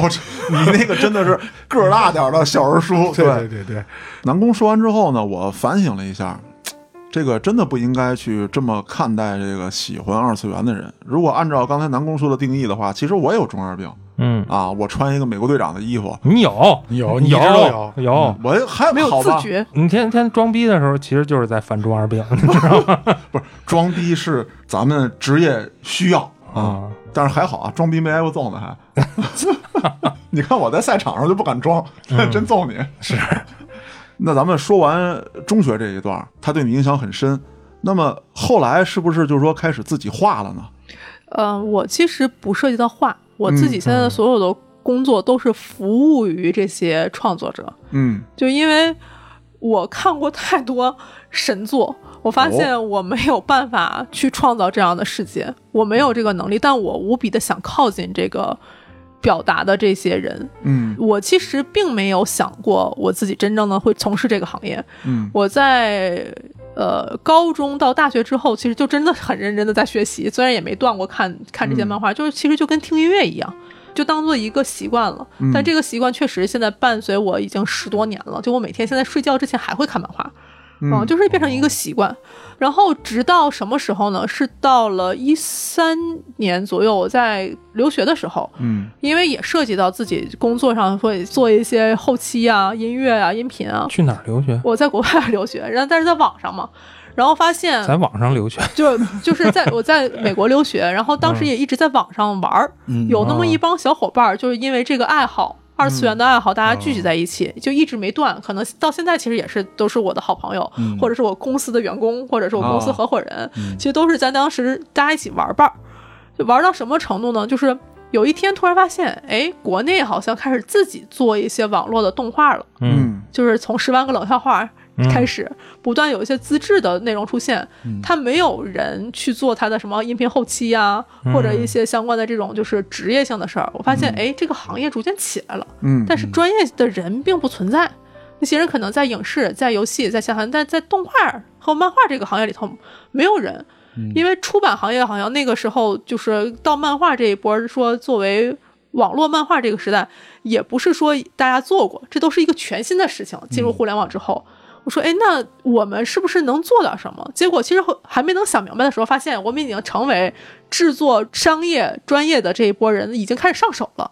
你那个真的是个儿大点儿的小人书，*laughs* 对对对，南宫说完之后呢，我反省了一下，这个真的不应该去这么看待这个喜欢二次元的人。如果按照刚才南宫说的定义的话，其实我也有中二病嗯，啊，我穿一个美国队长的衣服，你有有你一有有有，我还没有好吧自觉。你天天装逼的时候，其实就是在犯中二病，你知道吗？不是装逼是咱们职业需要啊，啊，但是还好啊，装逼没挨过揍呢还。*laughs* 你看我在赛场上就不敢装，*laughs* 真揍你。是。那咱们说完中学这一段，他对你影响很深。那么后来是不是就是说开始自己画了呢？嗯、我其实不涉及到画，我自己现在的所有的工作都是服务于这些创作者，嗯就因为我看过太多神作。我发现我没有办法去创造这样的世界，我没有这个能力，但我无比的想靠近这个表达的这些人。嗯我其实并没有想过我自己真正的会从事这个行业。嗯我在呃高中到大学之后，其实就真的很认真的在学习，虽然也没断过看看这些漫画，就是其实就跟听音乐一样。就当做一个习惯了，但这个习惯确实现在伴随我已经十多年了。就我每天现在睡觉之前还会看漫画，嗯，就是变成一个习惯。然后直到什么时候呢？是到了一三年左右，我在留学的时候，嗯因为也涉及到自己工作上会做一些后期啊、音乐啊、音频啊。去哪儿留学？我在国外 *laughs* 留学，然后但是在网上嘛，然后发现在网上留学。就就是在我在美国留学，然后当时也一直在网上玩儿，嗯有那么一帮小伙伴，就是因为这个爱好。二次元的爱好，大家聚集在一起，就一直没断。可能到现在其实也是都是我的好朋友，或者是我公司的员工，或者是我公司合伙人，其实都是在当时大家一起玩伴儿。就玩到什么程度呢？就是有一天突然发现，哎，国内好像开始自己做一些网络的动画了。嗯，就是从十万个冷笑话开始，不断有一些资质的内容出现。他没有人去做他的什么音频后期呀、或者一些相关的这种就是职业性的事儿。我发现，哎，这个行业逐渐起来了，嗯，但是专业的人并不存在。那些人可能在影视、在游戏、在下涵，但在动画和漫画这个行业里头没有人。因为出版行业好像那个时候就是到漫画这一波，说作为网络漫画这个时代，也不是说大家做过，这都是一个全新的事情。进入互联网之后，我说，哎，那我们是不是能做点什么？结果其实还没能想明白的时候，发现我们已经成为制作商业专业的这一波人，已经开始上手了。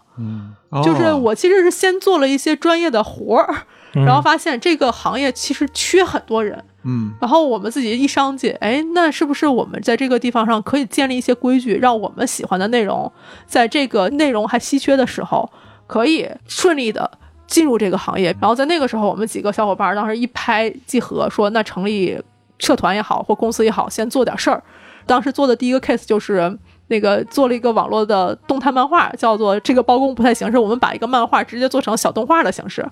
就是哦我其实是先做了一些专业的活儿，然后发现这个行业其实缺很多人。嗯然后我们自己一商界，哎，那是不是我们在这个地方上可以建立一些规矩，让我们喜欢的内容，在这个内容还稀缺的时候，可以顺利的进入这个行业？然后在那个时候，我们几个小伙伴当时一拍即合，说那成立社团也好，或公司也好，先做点事儿。当时做的第一个 case 就是那个做了一个网络的动态漫画，叫做《这个包公不太行》，是我们把一个漫画直接做成小动画的形式，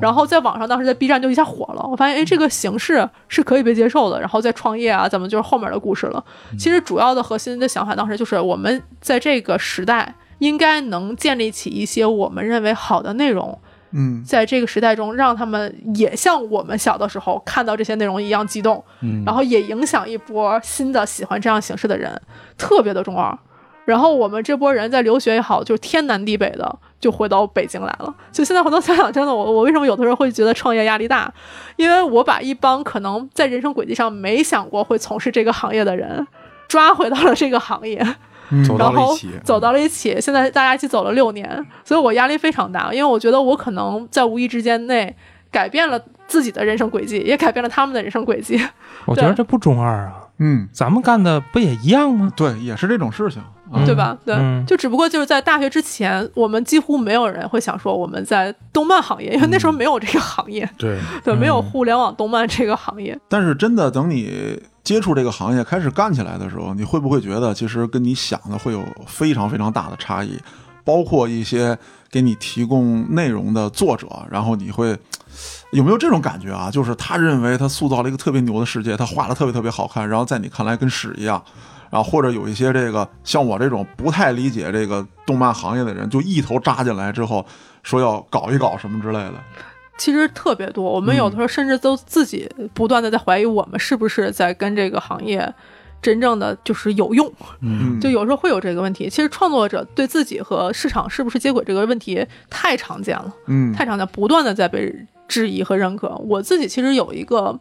然后在网上当时在 B 站就一下火了。我发现，哎，这个形式是可以被接受的。然后再创业啊，咱们就是后面的故事了。其实主要的核心的想法当时就是，我们在这个时代应该能建立起一些我们认为好的内容。嗯在这个时代中，让他们也像我们小的时候看到这些内容一样激动，嗯然后也影响一波新的喜欢这样形式的人，特别的中二。然后我们这波人在留学也好，就是天南地北的就回到北京来了。就现在回头想想，真的，我我为什么有的时候会觉得创业压力大？因为我把一帮可能在人生轨迹上没想过会从事这个行业的人，抓回到了这个行业。走到然后了一起，走到了一起，现在大家一起走了六年，所以我压力非常大，因为我觉得我可能在无意之间内改变了自己的人生轨迹，也改变了他们的人生轨迹。*laughs* 我觉得这不中二啊，嗯，咱们干的不也一样吗？对，也是这种事情对吧？对，嗯。就只不过就是在大学之前，我们几乎没有人会想说我们在动漫行业，因为那时候没有这个行业，对，对，没有嗯。互联网动漫这个行业。但是真的等你接触这个行业开始干起来的时候，你会不会觉得其实跟你想的会有非常非常大的差异？包括一些给你提供内容的作者，然后你会有没有这种感觉啊？就是他认为他塑造了一个特别牛的世界，他画的特别特别好看，然后在你看来跟屎一样。然后或者有一些这个像我这种不太理解这个动漫行业的人，就一头扎进来之后，说要搞一搞什么之类的。其实特别多，我们有的时候甚至都自己不断的在怀疑我们是不是在跟这个行业真正的就是有用。嗯，*laughs* 就有时候会有这个问题。其实创作者对自己和市场是不是接轨这个问题太常见了，嗯太常见，不断的在被质疑和认可。我自己其实有一个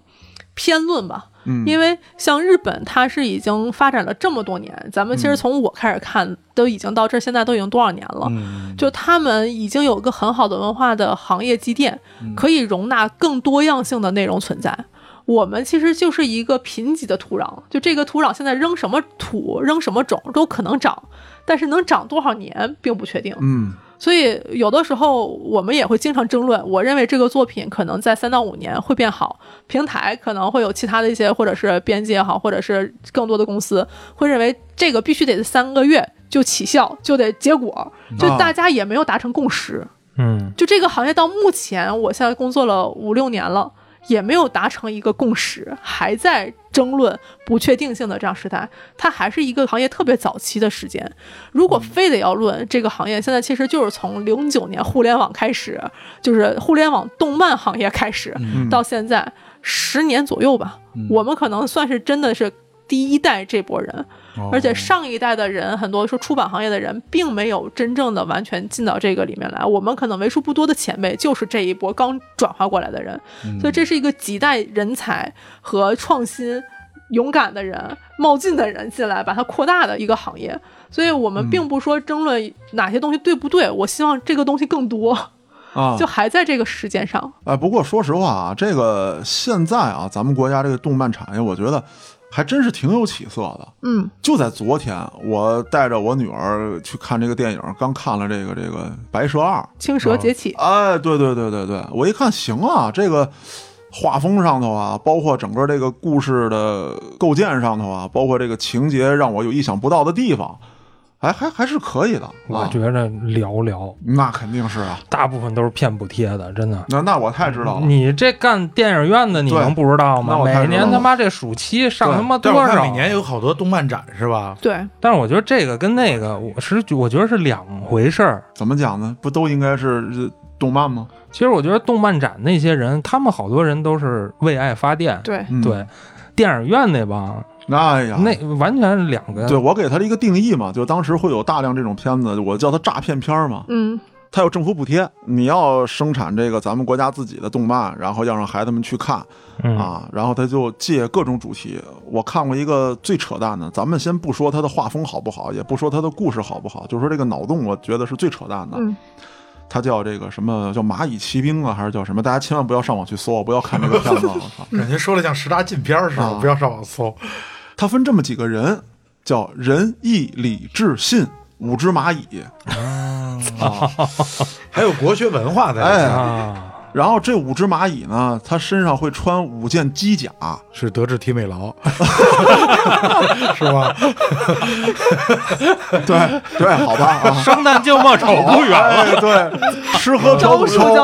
偏论吧，嗯，因为像日本，它是已经发展了这么多年，咱们其实从我开始看，都已经到这儿，现在都已经多少年了。嗯，就他们已经有个很好的文化的行业积淀，可以容纳更多样性的内容存在。我们其实就是一个贫瘠的土壤，就这个土壤现在扔什么土、扔什么种都可能长，但是能长多少年并不确定。嗯所以有的时候我们也会经常争论。我认为这个作品可能在三到五年会变好，平台可能会有其他的一些，或者是编辑也好，或者是更多的公司会认为这个必须得三个月就起效，就得结果，就大家也没有达成共识。嗯就这个行业到目前，我现在工作了五六年了，也没有达成一个共识，还在争论不确定性的这样时代，它还是一个行业特别早期的时间。如果非得要论这个行业，现在其实就是从零九年互联网开始，就是互联网动漫行业开始，嗯到现在十年左右吧，我们可能算是真的是第一代这波人。哦而且上一代的人，很多说出版行业的人，并没有真正的完全进到这个里面来。我们可能为数不多的前辈，就是这一波刚转化过来的人，所以这是一个亟待人才和创新、勇敢的人、冒进的人进来，把它扩大的一个行业。所以我们并不说争论哪些东西对不对，我希望这个东西更多，啊，*laughs* 就还在这个时间上。哎，不过说实话啊，这个现在啊，咱们国家这个动漫产业，我觉得还真是挺有起色的。嗯就在昨天，我带着我女儿去看这个电影，刚看了这个这个《白蛇二》。青蛇崛起，哎，对对对对对，我一看行啊，这个画风上头啊，包括整个这个故事的构建上头啊，包括这个情节，让我有意想不到的地方，还还还是可以的。啊，我觉着寥寥，那肯定是啊，大部分都是骗补贴的，真的。那那我太知道了。你这干电影院的，你能不知道吗？每年他妈这暑期上他妈多少？是每年有好多动漫展是吧？对，但是我觉得这个跟那个，我是我觉得是两回事儿。怎么讲呢？不都应该是呃动漫吗？其实我觉得动漫展那些人，他们好多人都是为爱发电。对，嗯，对，电影院那帮，哎呀，那完全是两个。对我给他的一个定义嘛，就当时会有大量这种片子，我叫它诈骗片儿嘛。嗯它有政府补贴，你要生产这个咱们国家自己的动漫，然后要让孩子们去看嗯啊，然后他就借各种主题。我看过一个最扯淡的，咱们先不说它的画风好不好，也不说它的故事好不好，就说这个脑洞，我觉得是最扯淡的。嗯它叫这个什么叫蚂蚁骑兵啊，还是叫什么？大家千万不要上网去搜，不要看这个片子。我操！*laughs* 感觉说的像十大禁片儿似的，啊不要上网搜。它分这么几个人，叫仁义礼智信五只蚂蚁。啊，*laughs* 还有国学文化在里哎面。啊，然后这五只蚂蚁呢，它身上会穿五件机甲，是德智体美劳，*laughs* 是吧？对对，好吧啊，生旦净末丑不远了。哎，对，吃喝嫖赌抽，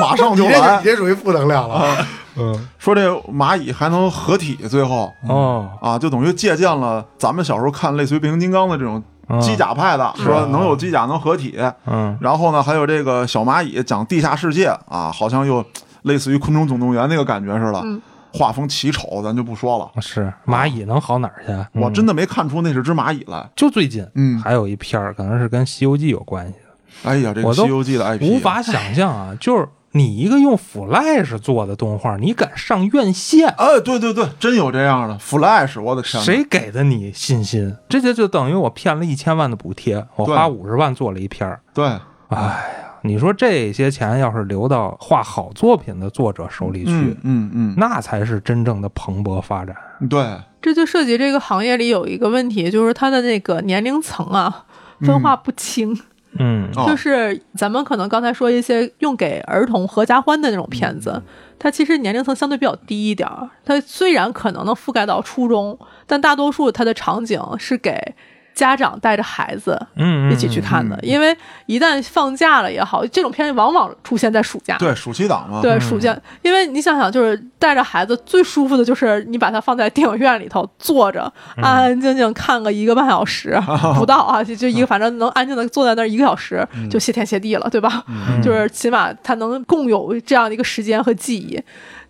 马上就来你。这属于负能量了。嗯，说这蚂蚁还能合体，最后哦，啊，就等于借鉴了咱们小时候看类似于变形金刚的这种机甲派的，说能有机甲能合体。嗯，然后呢，还有这个小蚂蚁讲地下世界啊，好像又类似于《昆虫总动员》那个感觉似的。嗯画风奇丑，咱就不说了。是蚂蚁能好哪儿去？嗯我真的没看出那是只蚂蚁来。就最近，嗯还有一片儿可能是跟《西游记》有关系的，哎呀，这个《西游记》的 IP 无法想象啊，就是你一个用 Flash 做的动画，你敢上院线？哎，对对对，真有这样的 Flash，我的天！谁给的你信心？这就就等于我骗了一千万的补贴，我花五十万做了一片儿。对，哎呀，你说这些钱要是流到画好作品的作者手里去，嗯嗯嗯，那才是真正的蓬勃发展。对，这就涉及这个行业里有一个问题，就是它的那个年龄层啊分化不清。嗯哦就是咱们可能刚才说一些用给儿童合家欢的那种片子，它其实年龄层相对比较低一点儿。它虽然可能能覆盖到初中，但大多数它的场景是给家长带着孩子嗯，一起去看的，嗯因为一旦放假了也好，这种片往往出现在暑假。对，暑期档嘛。对暑假，因为你想想，就是带着孩子最舒服的就是你把它放在电影院里头坐着，嗯安安静静看个一个半小时 *laughs* 不到啊，就就一个反正能安静的坐在那儿一个小时，就谢天谢地了，对吧？嗯就是起码他能共有这样的一个时间和记忆。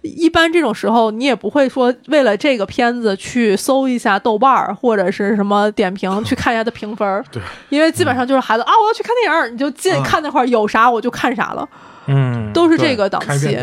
一般这种时候，你也不会说为了这个片子去搜一下豆瓣儿或者是什么点评，*laughs* 去看一下它评分儿。对，因为基本上就是孩子啊，我要去看电影儿，你就进嗯看那块儿有啥我就看啥了，嗯，都是这个档期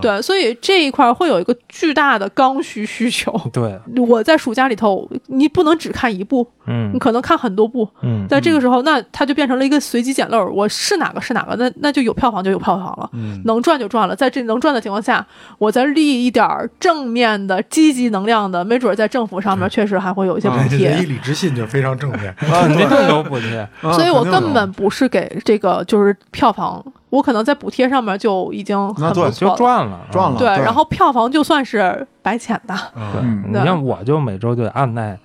对，所以这一块儿会有一个巨大的刚需需求。对，我在暑假里头，你不能只看一部，嗯你可能看很多部。嗯在这个时候，那它就变成了一个随机捡漏儿，我是哪个是哪个，那那就有票房就有票房了，嗯，能赚就赚了。在这能赚的情况下，我再立一点儿正面的、积极能量的，没准儿在政府上面确实还会有一些补啊贴。人一理智信就非常正面。*laughs* 啊，没对这有补贴。啊所以我根本不是给这个就是票房，我可能在补贴上面就已经很那就不错了。赚了，赚了对，然后票房就算是白捡的，嗯，嗯你像我就每周就得按耐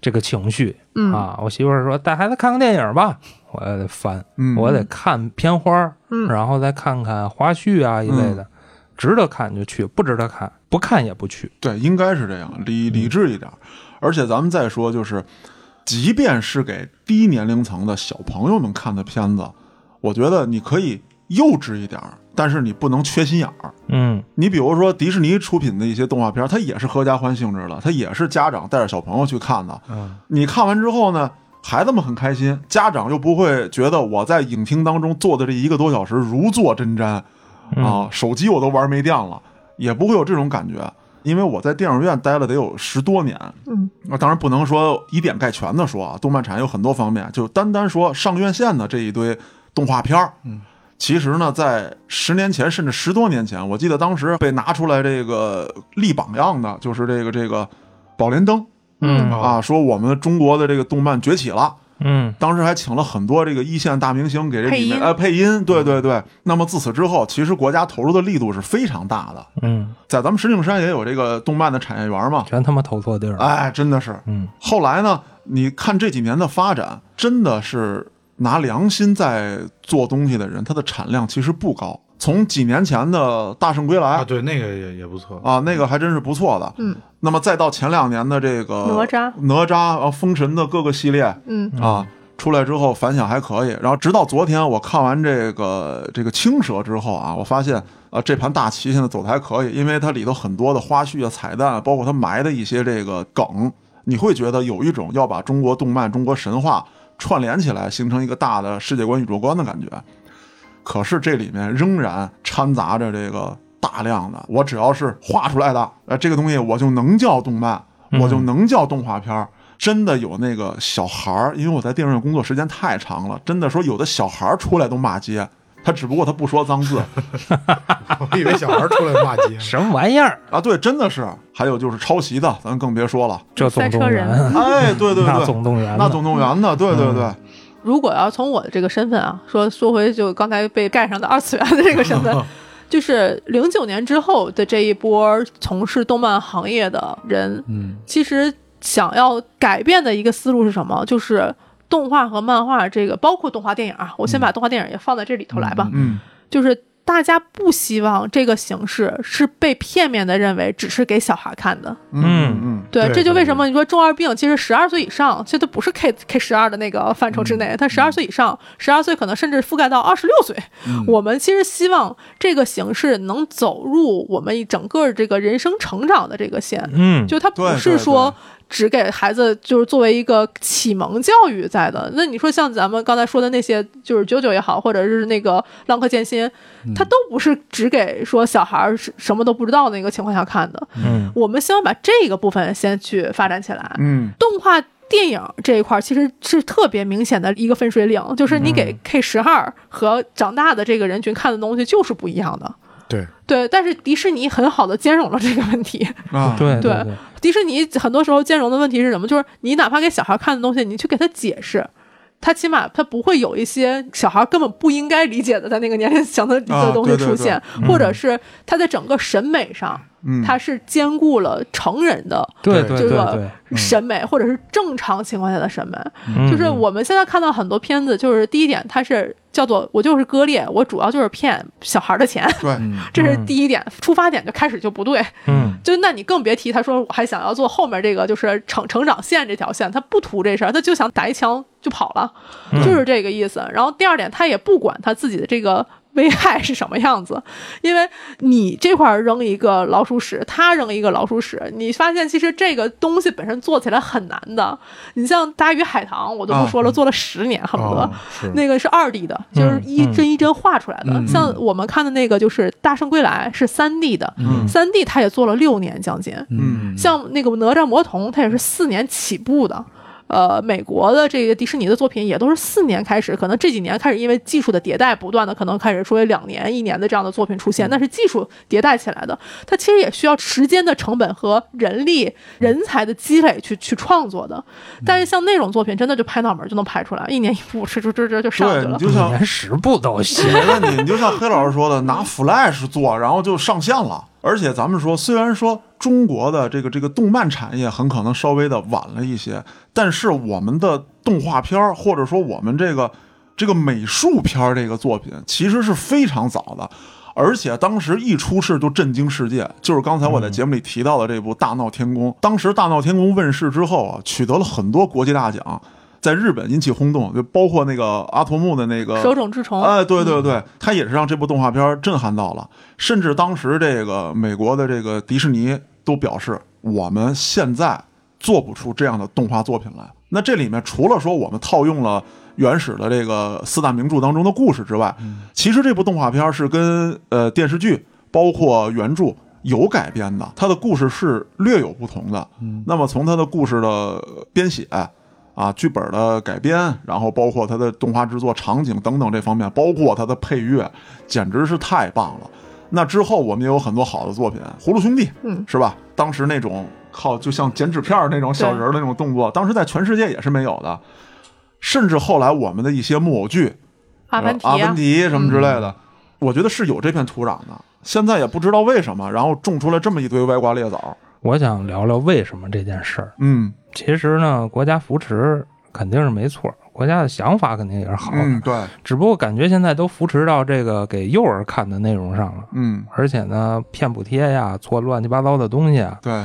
这个情绪嗯啊。我媳妇儿说带孩子看个电影吧，我也得翻，嗯，我得看片花，嗯然后再看看花絮啊一类的，值得看就去，不值得看不看也不去。对，应该是这样，理理智一点。而且咱们再说，就是，即便是给低年龄层的小朋友们看的片子，我觉得你可以幼稚一点儿，但是你不能缺心眼儿。嗯你比如说迪士尼出品的一些动画片，它也是合家欢性质的，它也是家长带着小朋友去看的。嗯，你看完之后呢，孩子们很开心，家长又不会觉得我在影厅当中坐的这一个多小时如坐针毡嗯啊，手机我都玩没电了，也不会有这种感觉。因为我在电影院待了得有十多年，嗯，那当然不能说以点概全的说啊，动漫产业有很多方面，就单单说上院线的这一堆动画片儿，嗯，其实呢，在十年前甚至十多年前，我记得当时被拿出来这个立榜样的，就是这个这个宝莲灯嗯啊，说我们中国的这个动漫崛起了。嗯当时还请了很多这个一线大明星给这里配音面呃配音，对对对。那么自此之后，其实国家投入的力度是非常大的。嗯，在咱们石景山也有这个动漫的产业园嘛，全他妈投错地儿了。哎，真的是。嗯后来呢，你看这几年的发展，真的是拿良心在做东西的人，他的产量其实不高。从几年前的《大圣归来啊，》对，那个也也不错。啊，那个还真是不错的。嗯，那么再到前两年的这个哪吒哪吒啊，封神的各个系列，嗯啊，出来之后反响还可以。然后直到昨天我看完这个这个青蛇之后啊，我发现啊这盘大棋现在走的还可以，因为它里头很多的花絮啊、彩蛋，包括它埋的一些这个梗，你会觉得有一种要把中国动漫、中国神话串联起来，形成一个大的世界观、宇宙观的感觉。可是这里面仍然掺杂着这个大量的，我只要是画出来的，呃，这个东西我就能叫动漫，我就能叫动画片儿。真的有那个小孩儿，因为我在电影院工作时间太长了，真的说有的小孩儿出来都骂街，他只不过他不说脏字 *laughs* *laughs* 我以为小孩出来骂街呢。什么玩意儿？啊，对，真的是。还有就是抄袭的，咱更别说了。这总动赛车人员，哎，对对对那对，总动员，那总动员呢？对对对，如果要从我的这个身份啊，说说回就刚才被盖上的二次元的这个身份，*laughs* 就是零九年之后的这一波从事动漫行业的人，嗯，其实想要改变的一个思路是什么？就是动画和漫画这个，包括动画电影啊，我先把动画电影也放在这里头来吧。嗯就是大家不希望这个形式是被片面的认为只是给小孩看的。嗯嗯对，对对这就为什么你说中二病其实十二岁以上，其实它不是 K K 十二的那个范畴之内，它十二岁以上，十二岁可能甚至覆盖到二十六岁。我们其实希望这个形式能走入我们整个这个人生成长的这个线，嗯，就它不对对是说对只给孩子就是作为一个启蒙教育在的。那你说像咱们刚才说的那些，就是九九也好，或者是那个浪客剑心，它都不是只给说小孩儿是什么都不知道的一个情况下看的。嗯我们希望把这个部分先去发展起来。嗯动画电影这一块儿其实是特别明显的一个分水岭，就是你给 K 十二和长大的这个人群看的东西就是不一样的。对，对，但是迪士尼很好的兼容了这个问题。啊，*laughs* 对对对，迪士尼很多时候兼容的问题是什么？就是你哪怕给小孩看的东西，你去给他解释，他起码他不会有一些小孩根本不应该理解的在那个年龄层的啊的东西对对出现，或者是他在整个审美上，嗯，他是兼顾了成人的对这个，审美，或者是正常情况下的审美。嗯。就是我们现在看到很多片子，就是第一点，它是叫做我就是割裂，我主要就是骗小孩的钱，对，*laughs* 嗯。这是第一点，出发点就开始就不对。嗯。就那你更别提他说我还想要做后面这个就是成成长线这条线，他不图这事儿，他就想打一枪就跑了，就是这个意思。然后第二点，他也不管他自己的这个。危害是什么样子？因为你这块儿扔一个老鼠屎，他扔一个老鼠屎，你发现其实这个东西本身做起来很难的。你像《大鱼海棠》，我都不说了，做了十年，恨不得。那个是二 D 的，就是一嗯帧一帧画出来的。嗯像我们看的那个就是《大圣归来》是三 D 的，嗯三 D 它也做了六年将近。嗯像那个哪吒魔童，它也是四年起步的。呃，美国的这个迪士尼的作品也都是四年开始，可能这几年开始因为技术的迭代，不断的可能开始说两年、一年的这样的作品出现，那是技术迭代起来的。它其实也需要时间的成本和人力、人才的积累去去创作的。但是像那种作品，真的就拍脑门就能拍出来，一年一部，这这这这就上去了对你。就像连十部都行。没问题，你就像黑老师说的，拿 Flash 做，然后就上线了。而且咱们说，虽然说中国的这个这个动漫产业很可能稍微的晚了一些，但是我们的动画片儿或者说我们这个这个美术片儿这个作品，其实是非常早的。而且当时一出世就震惊世界，就是刚才我在节目里提到的这部《大闹天宫》。当时《大闹天宫》问世之后啊，取得了很多国际大奖，在日本引起轰动，就包括那个阿童木的那个手冢治虫，哎，对对对，他也是让这部动画片震撼到了，甚至当时这个美国的这个迪士尼都表示，我们现在做不出这样的动画作品来。那这里面除了说我们套用了原始的这个四大名著当中的故事之外，其实这部动画片是跟呃电视剧包括原著有改编的，它的故事是略有不同的。那么从它的故事的编写。啊，剧本的改编，然后包括它的动画制作、场景等等这方面，包括它的配乐，简直是太棒了。那之后我们也有很多好的作品，《葫芦兄弟》，嗯，是吧？当时那种靠就像剪纸片那种小人那种动作，当时在全世界也是没有的。甚至后来我们的一些木偶剧，阿凡提啊呃阿凡，提什么之类的，我觉得是有这片土壤的。现在也不知道为什么，然后种出来这么一堆歪瓜裂枣。我想聊聊为什么这件事儿。嗯其实呢，国家扶持肯定是没错，国家的想法肯定也是好的，嗯，对，只不过感觉现在都扶持到这个给幼儿看的内容上了，嗯。而且呢，骗补贴呀，做乱七八糟的东西啊，对，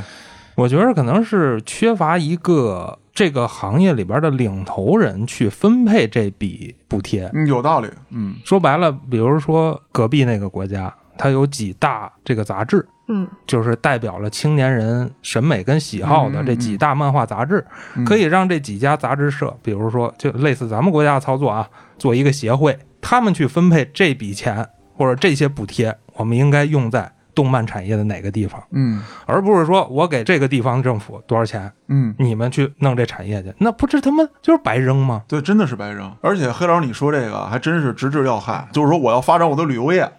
我觉得可能是缺乏一个这个行业里边的领头人去分配这笔补贴。嗯，有道理。嗯。说白了，比如说隔壁那个国家，它有几大这个杂志，嗯，就是代表了青年人审美跟喜好的这几大漫画杂志，嗯。可以让这几家杂志社，比如说就类似咱们国家的操作啊，做一个协会，他们去分配这笔钱或者这些补贴，我们应该用在动漫产业的哪个地方，嗯。而不是说我给这个地方政府多少钱，嗯，你们去弄这产业去，那不是他妈就是白扔吗？对，真的是白扔。而且黑老师你说这个还真是直指要害，就是说我要发展我的旅游业，嗯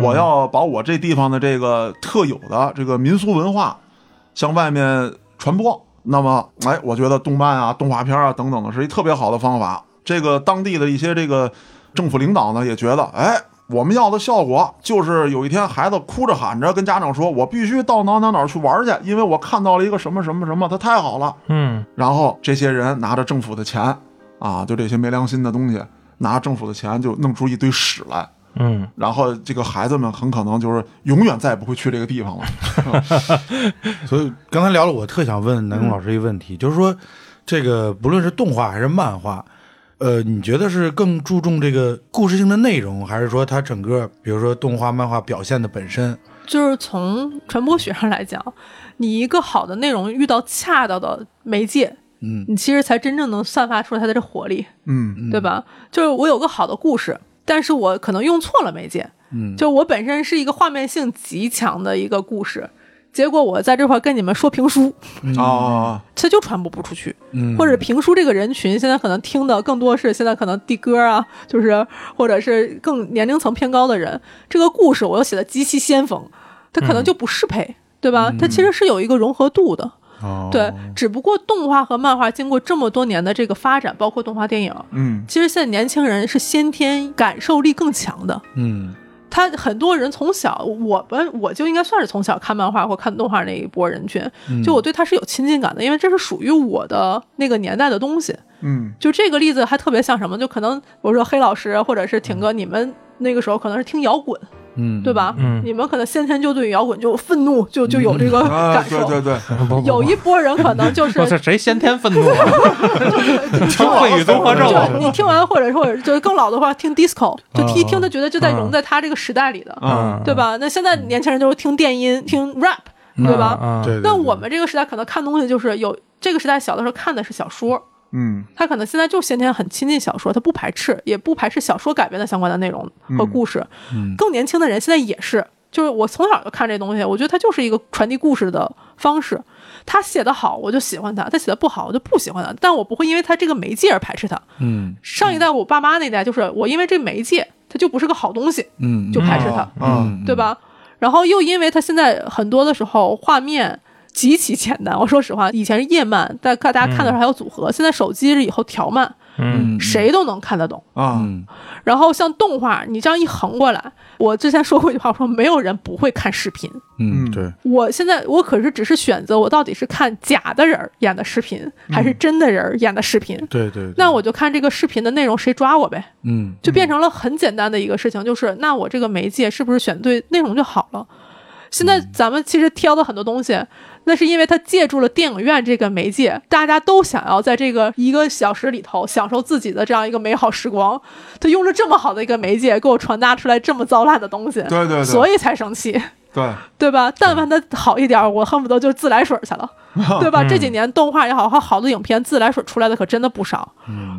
我要把我这地方的这个特有的这个民俗文化向外面传播。那么，哎，我觉得动漫啊、动画片啊等等的是一特别好的方法。这个当地的一些这个政府领导呢也觉得，哎，我们要的效果就是有一天孩子哭着喊着跟家长说：“我必须到哪哪哪去玩去，因为我看到了一个什么什么什么，它太好了。嗯”然后这些人拿着政府的钱啊，就这些没良心的东西，拿政府的钱就弄出一堆屎来。嗯然后这个孩子们很可能就是永远再也不会去这个地方了。*laughs* 所以刚才聊了，我特想问南宫老师一个问题，就是说，这个不论是动画还是漫画，呃，你觉得是更注重这个故事性的内容，还是说它整个，比如说动画、漫画表现的本身？就是从传播学上来讲，你一个好的内容遇到恰当的媒介，嗯你其实才真正能散发出它的这活力，嗯对吧？就是我有个好的故事，但是我可能用错了媒介，嗯，就我本身是一个画面性极强的一个故事，结果我在这块儿跟你们说评书，啊，它就传播不出去。嗯。或者评书这个人群，现在可能听的更多是现在可能的歌啊，就是或者是更年龄层偏高的人，这个故事我又写的极其先锋，它可能就不适配，对吧？它其实是有一个融合度的，哦对。只不过动画和漫画经过这么多年的这个发展，包括动画电影，嗯其实现在年轻人是先天感受力更强的。嗯他很多人从小，我们我就应该算是从小看漫画或看动画那一波人群，嗯就我对他是有亲近感的，因为这是属于我的那个年代的东西。嗯就这个例子还特别像什么？就可能我说黑老师或者是挺哥，你们那个时候可能是听摇滚，嗯，对吧？嗯。你们可能先天就对摇滚就愤怒，就就有这个啊，感受。对对对，有一波人可能就是我这谁先天愤怒啊？*laughs* 听会语综合症就你听完或者或者就是更老的话听 disco，就听啊听他觉得就在融在他这个时代里的，嗯对吧？那现在年轻人就是听电音、听 rap，对吧？嗯，对，对那对我们这个时代可能看东西就是有这个时代小的时候看的是小说，嗯他可能现在就先天很亲近小说，他不排斥，也不排斥小说改编的相关的内容和故事。嗯更年轻的人现在也是，就是我从小就看这东西，我觉得它就是一个传递故事的方式。他写的好，我就喜欢他；他写的不好，我就不喜欢他。但我不会因为他这个媒介而排斥他。嗯上一代我爸妈那代，就是我因为这媒介，它就不是个好东西，嗯就排斥他。嗯对？吧？然后又因为他现在很多的时候画面极其简单，我说实话，以前是页漫，但看大家看的时候还有组合，现在手机是以后条漫，嗯。谁都能看得懂。啊，嗯。然后像动画，你这样一横过来，我之前说过一句话，我说没有人不会看视频。嗯，对，我现在我可是只是选择我到底是看假的人儿演的视频，还是真的人儿演的视频。对对，对。那我就看这个视频的内容谁抓我呗，嗯。就变成了很简单的一个事情，就是那我这个媒介是不是选对内容就好了？现在咱们其实挑的很多东西，那是因为它借助了电影院这个媒介，大家都想要在这个一个小时里头享受自己的这样一个美好时光。他用了这么好的一个媒介给我传达出来这么糟烂的东西，对对对，所以才生气，对，对吧？但凡它好一点，我恨不得就自来水去了，*laughs* 对吧？这几年动画也好，和好的影片自来水出来的可真的不少，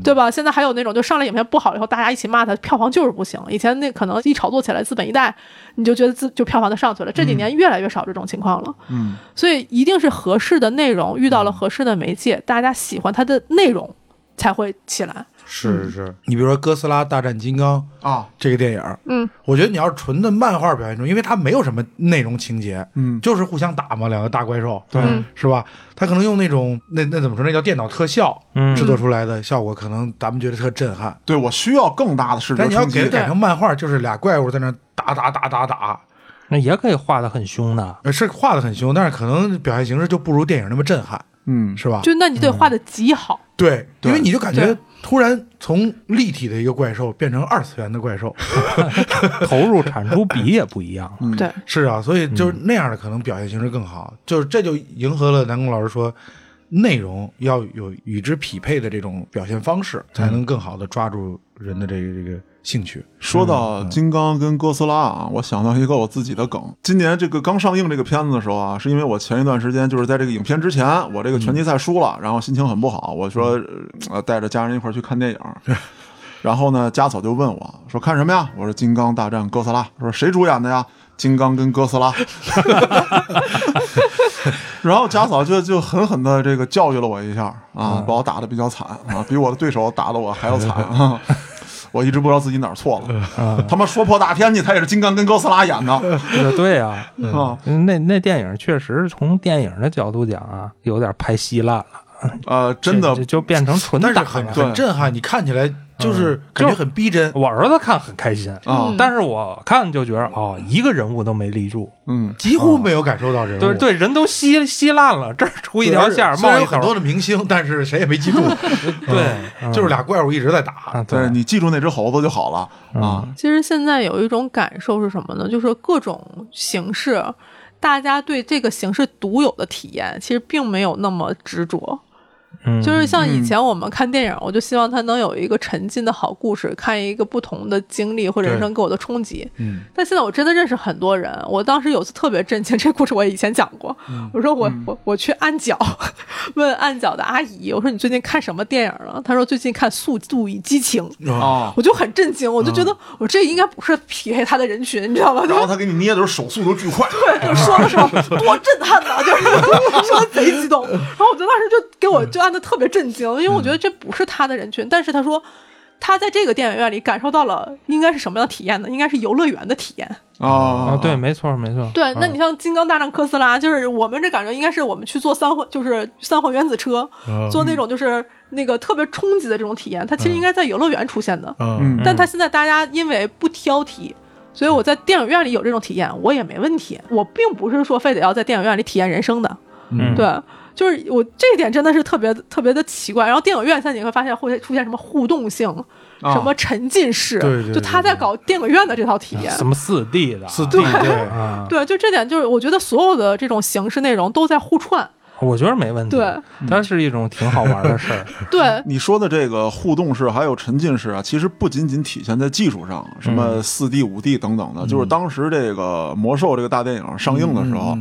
对吧？现在还有那种就上来影片不好以后，大家一起骂它，票房就是不行。以前那可能一炒作起来，资本一带，你就觉得自就票房就上去了。这几年越来越少这种情况了，嗯所以一定是合适的内容遇到了合适的媒介，大家喜欢它的内容才会起来。是是，你比如说《哥斯拉大战金刚》啊，这个电影，嗯，我觉得你要是纯的漫画表现中，因为它没有什么内容情节，嗯，就是互相打嘛，两个大怪兽，对，嗯。是吧？它可能用那种那那怎么说？那叫电脑特效嗯。制作出来的效果，可能咱们觉得特震撼。对我需要更大的视觉但你要给它改成漫画，就是俩怪物在那打打打打打，那也可以画的很凶的。呃，是画的很凶，但是可能表现形式就不如电影那么震撼，嗯，是吧？就那你得画的极好，对，对。因为你就感觉突然从立体的一个怪兽变成二次元的怪兽，*laughs* 投入产出比也不一样。嗯。对，是啊，所以就是那样的可能表现形式更好，就是这就迎合了南宫老师说，内容要有与之匹配的这种表现方式，才能更好的抓住人的这个这个兴趣。说到金刚跟哥斯拉啊，我想到一个我自己的梗。今年这个刚上映这个片子的时候啊，是因为我前一段时间就是在这个影片之前，我这个拳击赛输了，然后心情很不好，我说呃带着家人一块儿去看电影。*laughs* 然后呢，家嫂就问我说看什么呀？我说《金刚大战哥斯拉》。说谁主演的呀？金刚跟哥斯拉。*laughs* *laughs* 然后家嫂就就狠狠的这个教育了我一下啊，把我打的比较惨啊，比我的对手打的我还要惨啊。我一直不知道自己哪儿错了，啊，他妈说破大天去，他也是金刚跟哥斯拉演的。对 *laughs* 对呀，啊。那那电影确实从电影的角度讲啊，有点拍稀烂了，呃，真的就变成纯但是打了。很震撼，你看起来就是感觉很逼真。我儿子看很开心啊嗯但是我看就觉得哦，一个人物都没立住，嗯，几乎没有感受到人物。对对，人都稀稀烂了，这儿出一，条线儿虽然冒一头有很多的明星，但是谁也没记住。*laughs* 对，嗯就是俩怪物一直在打。啊，对你记住那只猴子就好了啊。其实现在有一种感受是什么呢？就是各种形式，大家对这个形式独有的体验，其实并没有那么执着。嗯就是像以前我们看电影，我就希望它能有一个沉浸的好故事，看一个不同的经历或者人生给我的冲击。嗯，但现在我真的认识很多人，我当时有次特别震惊，这故事我以前讲过。我说我我我去按脚，问按脚的阿姨，我说你最近看什么电影了？她说最近看《速度与激情》。啊，啊，我就很震惊，我就觉得我这应该不是匹配他的人群，你知道吗？就然后他给你捏的时候手速都巨快，对就说的时候多震撼呐，就是 *laughs* 说贼激动。然后我就当时就给我就按的特别震惊，因为我觉得这不是他的人群，但是他说。他在这个电影院里感受到了应该是什么样的体验呢？应该是游乐园的体验。啊啊，对，，没错没错，对，那你像《金刚大战哥斯拉》，就是我们这感觉应该是我们去坐三环，就是三环原子车，嗯坐那种就是那个特别冲击的这种体验，它其实应该在游乐园出现的。嗯但他现在大家因为不挑剔，所以我在电影院里有这种体验，我也没问题。我并不是说非得要在电影院里体验人生的，嗯，对，就是我这一点真的是特别特别的奇怪。然后电影院现在你会发现会出现什么互动性，啊什么沉浸式，对对就他在搞电影院的这套体验。*laughs* 什么四 D 的，四 D 对，啊，*laughs* 对，就这点，就是我觉得所有的这种形式内容都在互串。我觉得没问题，对，它是一种挺好玩的事儿，*laughs* 对，你说的这个互动式还有沉浸式啊，其实不仅仅体现在技术上，什么四 D、五 D 等等的，就是当时这个魔兽这个大电影上映的时候，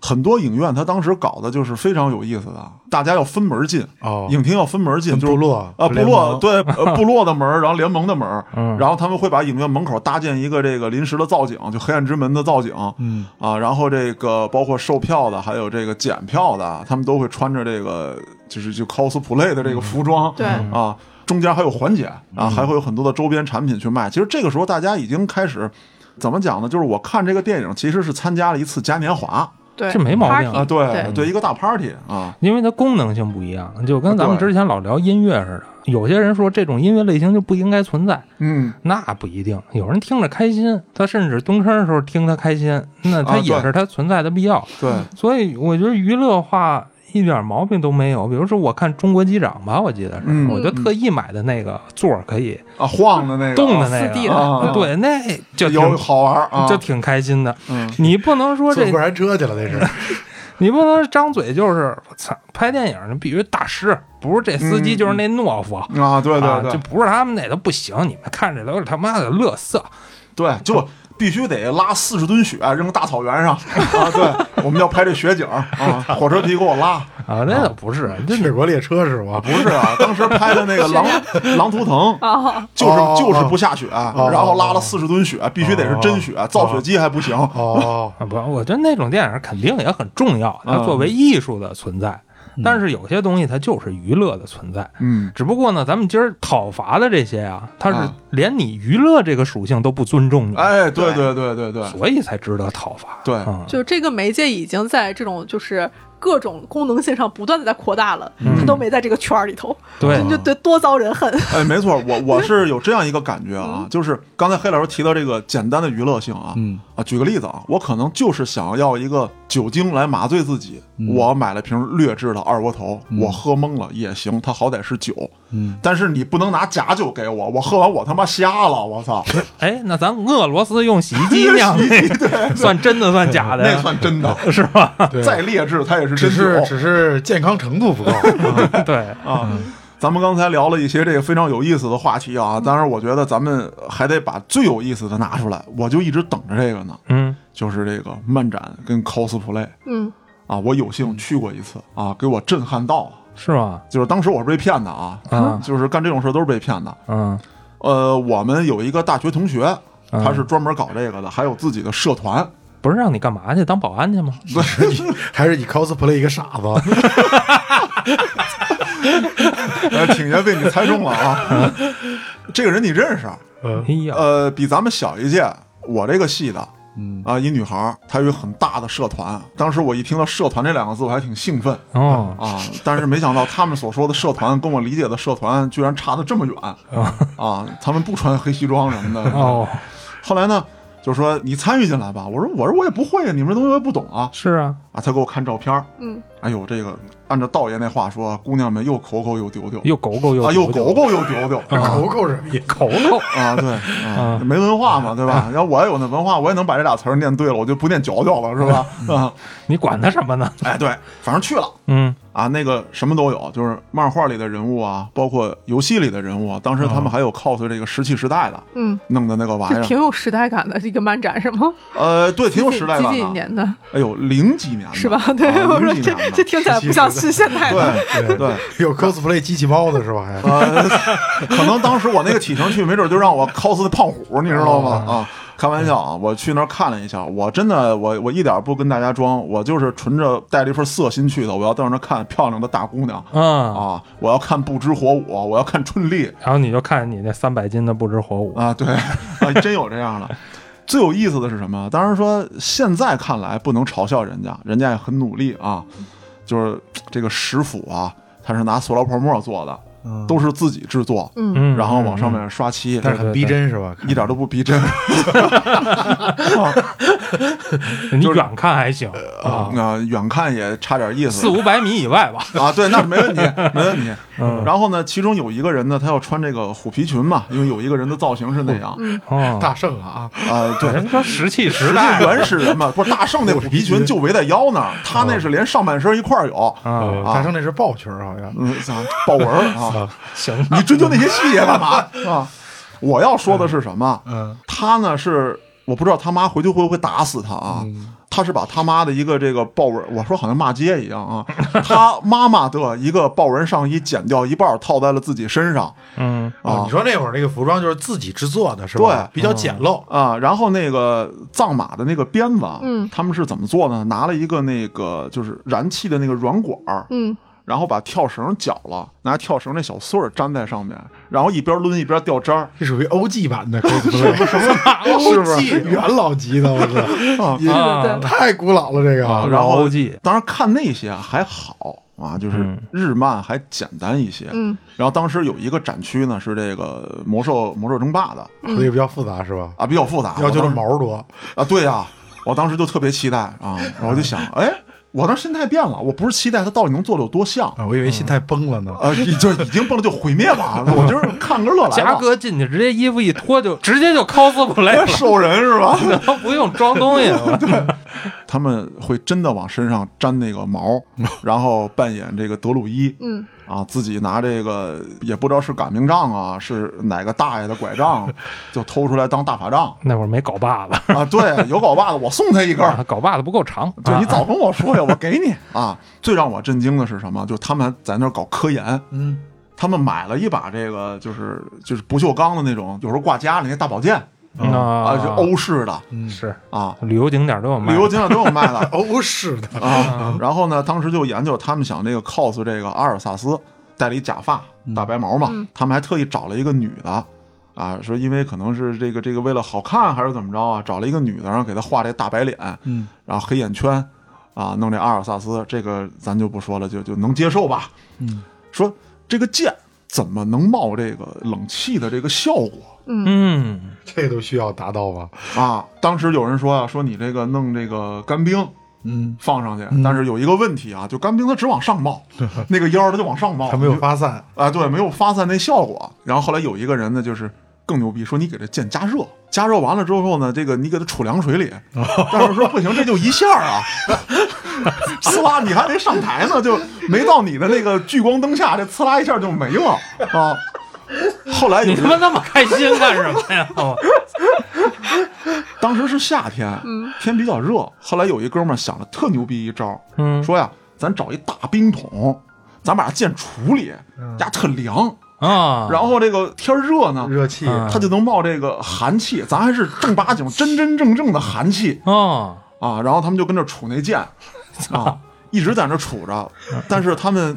很多影院它当时搞的就是非常有意思的，大家要分门进，哦。影厅要分门进，就是跟部落啊，部落 *laughs* 对呃部落的门儿，然后联盟的门儿，嗯。然后他们会把影院门口搭建一个这个临时的造景，就黑暗之门的造景，嗯。啊，然后这个包括售票的，还有这个检票的，他们都会穿着这个就是就 cosplay 的这个服装，对。啊，中间还有缓解啊，还会有很多的周边产品去卖。其实这个时候大家已经开始怎么讲呢？就是我看这个电影其实是参加了一次嘉年华对，这没毛病啊，对对对，一个大 party 啊，因为它功能性不一样，就跟咱们之前老聊音乐似的。有些人说这种音乐类型就不应该存在，嗯，那不一定。有人听着开心，他甚至蹲坑的时候听他开心，那他也是他存在的必要。对，所以我觉得娱乐化一点毛病都没有。比如说，我看《中国机长》吧，我记得是，嗯我就特意买的那个座儿可以啊，晃的那个动的那个，啊对，那就有挺好玩啊，就挺开心的。嗯你不能说这坐过山车去了，那是。*laughs* 你不能张嘴就是我操，拍电影你必须大师，不是这司机嗯就是那懦夫。啊，对啊，对对就不是他们那都不行，你们看着都是他妈的乐色。对，就必须得拉四十吨雪扔大草原上。啊，对，*laughs* 我们要拍这雪景啊，*laughs* 火车皮给我拉。啊，那倒不是，这美国列车是吗？不是啊，当时拍的那个狼 *laughs* 狼图腾，啊，就是哦就是不下雪，然后拉了四十吨雪，必须得是真雪，造雪机还不行。哦，啊不，我觉得那种电影肯定也很重要，它嗯作为艺术的存在。但是有些东西它就是娱乐的存在，嗯，只不过呢，咱们今儿讨伐的这些啊，它是啊。连你娱乐这个属性都不尊重你，哎，对对对对对。所以才值得讨伐。对，嗯，就这个媒介已经在这种就是各种功能性上不断的在扩大了，嗯。它都没在这个圈儿里头，对。真就得多遭人恨。哎，没错，我我是 *laughs* 有这样一个感觉啊，就是刚才黑老师提到这个简单的娱乐性啊，嗯。啊，举个例子啊，我可能就是想要一个酒精来麻醉自己，我买了瓶劣质的二锅头，我喝懵了也行，它好歹是酒，嗯，但是你不能拿假酒给我，我喝完我他妈瞎了，我操，*laughs* 哎，那咱俄罗斯用洗衣机酿的，*laughs* 算真的算假的？那？算真的，*laughs* 是吧？再劣质它也是真只是酒只是健康程度不够。对，啊。咱们刚才聊了一些这个非常有意思的话题啊，当然我觉得咱们还得把最有意思的拿出来，我就一直等着这个呢，嗯。就是这个漫展跟 cosplay 嗯，啊，我有幸去过一次啊，给我震撼到了。是吗？就是当时我是被骗的啊，嗯 *laughs* 就是干这种事都是被骗的。嗯呃，我们有一个大学同学，他是专门搞这个的，还有自己的社团。不是让你干嘛去？当保安去吗？还是你 cosplay 一个傻子？呃，*laughs* 挺爷被你猜中了啊！*laughs* 这个人你认识？嗯哎呀，呃，比咱们小一届，我这个系的嗯啊，一女孩儿，她有一个很大的社团。当时我一听到“社团”这两个字，我还挺兴奋哦，啊，但是没想到他们所说的社团跟我理解的社团居然差得这么远啊！他们不穿黑西装什么的。哦，后来呢，就说你参与进来吧。我说我说我也不会啊，你们这东西我也不懂啊是啊，啊！他给我看照片儿，嗯，哎呦，这个按照道爷那话说，姑娘们又口口又丢丢又狗狗又啊，又丢丢狗狗又丢丢狗狗是什么意思？狗狗，啊，对啊，没文化嘛，对吧？然后我要有那文化，我也能把这俩词儿念对了，我就不念嚼嚼了，是吧？啊，你管他什么呢？哎，对，反正去了。嗯，啊，那个什么都有，就是漫画里的人物啊，包括游戏里的人物啊。当时他们还有 cos 这个石器时代的，嗯，弄的那个玩意儿，挺有时代感的一个漫展是吗？呃，对，挺有时代感的。几年的哎呦，零几年的是吧？对，啊我说这零几年的这听起来不像是现代的。对对，有 cosplay 机器猫的是吧？还呃，可能当时我那个体型去，没准就让我 cos 的胖虎，你知道吗？啊，开玩笑啊，我去那儿看了一下，我真的我我一点不跟大家装，我就是纯着带了一份色心去的，我要到那儿看漂亮的大姑娘啊，啊，我要看不知火舞，我要看春丽然后你就看你那三百斤的不知火舞，啊，对 *laughs* 啊，真有这样的。最有意思的是什么？当然说现在看来不能嘲笑人家，人家也很努力啊，就是这个石斧啊，它是拿塑料泡沫做的，都是自己制作，嗯。嗯，然后往上面刷漆，但是很逼真是吧？一点都不逼真。*laughs* 你远看还行啊。啊，！远看也差点意思。四五百米以外吧，*laughs* 啊，对，那没问题，*laughs* 没问题。嗯。然后呢，其中有一个人呢，他要穿这个虎皮裙嘛，因为有一个人的造型是那样。哦，大圣啊，啊，对。人说石器时代。原始人嘛，不是大圣那虎皮裙就围在腰那儿，他那是连上半身一块儿有。啊，大圣那是豹裙儿好像。豹纹儿啊？行，你追究那些细节干嘛 *laughs* 啊？我要说的是什么？嗯他呢是我不知道他妈回去会不会打死他啊？他是把他妈的一个这个豹纹，我说好像骂街一样啊。*laughs* 他妈妈的一个豹纹上衣剪掉一半，套在了自己身上嗯啊哦你说那会儿那个服装就是自己制作的是吧？对比较简陋。啊。然后那个藏马的那个鞭子，嗯他们是怎么做呢？拿了一个那个就是燃气的那个软管儿，嗯，然后把跳绳绞了，拿跳绳那小穗儿粘在上面，然后一边抡一边掉渣儿。这属于 OG 版的 cosplay，*laughs* 什么是不是元老级的？我操，也啊太古老了这个。啊然后 OG 当然看那些还好啊，就是嗯日漫还简单一些。嗯，然后当时有一个展区呢，是这个魔兽魔兽争霸的所以比较复杂是吧？啊，比较复杂。要求的毛多，啊，对呀、我当时就特别期待啊，然后我就想，哎，我当时心态变了，我不是期待他到底能做的有多像。啊，我以为心态崩了呢。呃，已就已经崩了就毁灭吧，*laughs* 我就是看个乐来嘉。哥进去直接衣服一脱就直接就 cosplay 了，*laughs* 兽人是吧？*laughs* 都不用装东西了。他们会真的往身上粘那个毛，然后扮演这个德鲁伊，嗯啊，自己拿这个也不知道是擀面杖啊，是哪个大爷的拐杖，*laughs* 就偷出来当大法杖那会儿没镐把子，啊。对，有镐把子，我送他一根镐把子不够长。啊对你早跟我说呀，我给你啊。最让我震惊的是什么？就他们在那儿搞科研，嗯，他们买了一把这个就是就是不锈钢的那种，有时候挂家里那大宝剑啊，啊是欧式的。是。啊，旅游景点都有卖旅游景点都有卖的。*laughs* 欧式的，啊，然后呢，当时就研究他们想这个 cos 这个阿尔萨斯，戴了一假发，大白毛嘛，他们还特意找了一个女的，啊，说因为可能是这个这个为了好看还是怎么着啊，找了一个女的，然后给她画这大白脸，嗯，然后黑眼圈，啊，弄这阿尔萨斯，这个咱就不说了，就就能接受吧，嗯，说这个剑怎么能冒这个冷气的这个效果？嗯。这都需要达到吧？啊，当时有人说啊，说你这个弄这个干冰，嗯，放上去，但是有一个问题啊，就干冰它只往上冒，*laughs* 那个烟儿它就往上冒，它没有发散，啊，对，没有发散那效果。然后后来有一个人呢，就是更牛逼，说你给这剑加热，加热完了之后呢，这个你给它杵凉水里，*laughs* 但是说不行，这就一下啊，*laughs* 呲啦，你还没上台呢，就没到你的那个聚光灯下，这呲啦一下就没了啊。*laughs* 后来有你他妈那么开心干什么呀？我 *laughs* 当时是夏天，天比较热。后来有一哥们儿想了特牛逼一招，嗯说呀，咱找一大冰桶，咱把这剑处里，呀特凉，啊，然后这个天热呢，热气，啊它就能冒这个寒气，咱还是正八经、真真正正的寒气啊，啊。然后他们就跟这杵那剑 *laughs* 啊，一直在那杵着。但是他们，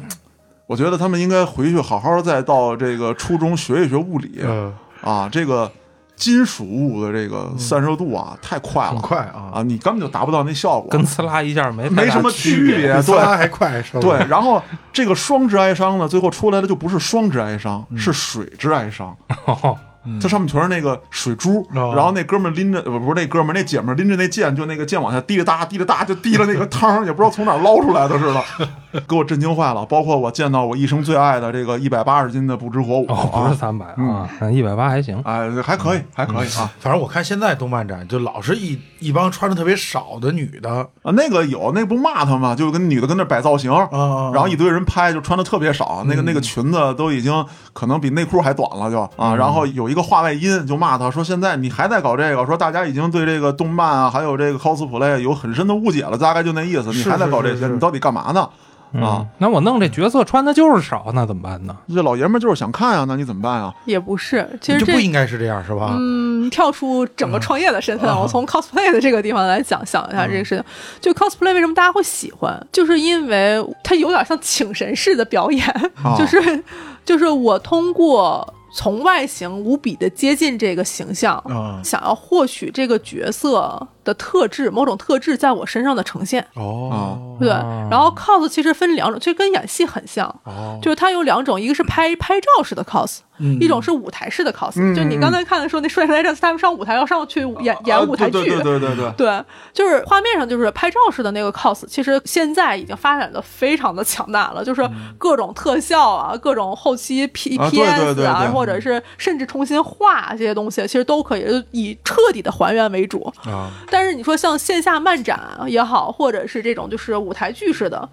我觉得他们应该回去好好再到这个初中学一学物理嗯，啊。这个金属物的这个散热度啊，太快了，很快啊，啊，你根本就达不到那效果，跟呲啦一下没没什么区区别，对还快，是吧对。然后这个双致哀伤呢，最后出来的就不是双致哀伤，是水之哀伤。哦 *laughs* 它上面全是那个水珠，哦然后那哥们儿拎着，不不是那哥们儿，那姐们儿拎着那剑，就那个剑往下滴了哒滴了哒，就滴了那个汤，也不知道从哪捞出来的似的，给我震惊坏了。包括我见到我一生最爱的这个一百八十斤的不知火舞哦，不啊是，三百啊，一百八还行。哎，还可以，还可以啊反正我看现在动漫展就老是一一帮穿的特别少的女的，啊，那个有，那不骂他吗？就跟女的跟那摆造型，啊然后一堆人拍，就穿的特别少，那个那个裙子都已经可能比内裤还短了，就啊，然后有一个话外音就骂他说，现在你还在搞这个，说大家已经对这个动漫啊，还有这个 cosplay 有很深的误解了，大概就那意思，你还在搞这些，是是是你到底干嘛呢？啊嗯，，那我弄这角色穿的就是少，那怎么办呢？这老爷们儿就是想看啊，那你怎么办啊？也不是，其实不应该是这样是吧？嗯，跳出整个创业的 *laughs* 身份，我从 cosplay 的这个地方来讲想一下这个事情。就 cosplay 为什么大家会喜欢，就是因为它有点像请神式的表演，啊 *laughs* 就是就是我通过从外形无比的接近这个形象，啊。想要获取这个角色的特质，某种特质在我身上的呈现。哦。对，然后 cos 其实分两种，其实跟演戏很像，哦，就是它有两种，一个是拍拍照式的 cos，、嗯。一种是舞台式的 cos。嗯就你刚才看的时候那帅哥来着，他们上舞台要上去演演舞台剧，啊对对对对对对，对 *laughs* 就是画面上就是拍照式的那个 cos，其实现在已经发展的非常的强大了，就是各种特效啊，各种后期 P 啊对 PS 对对对。或者是甚至重新画这些东西，其实都可以以彻底的还原为主。啊，但是你说像线下漫展也好，或者是这种就是舞台剧式的，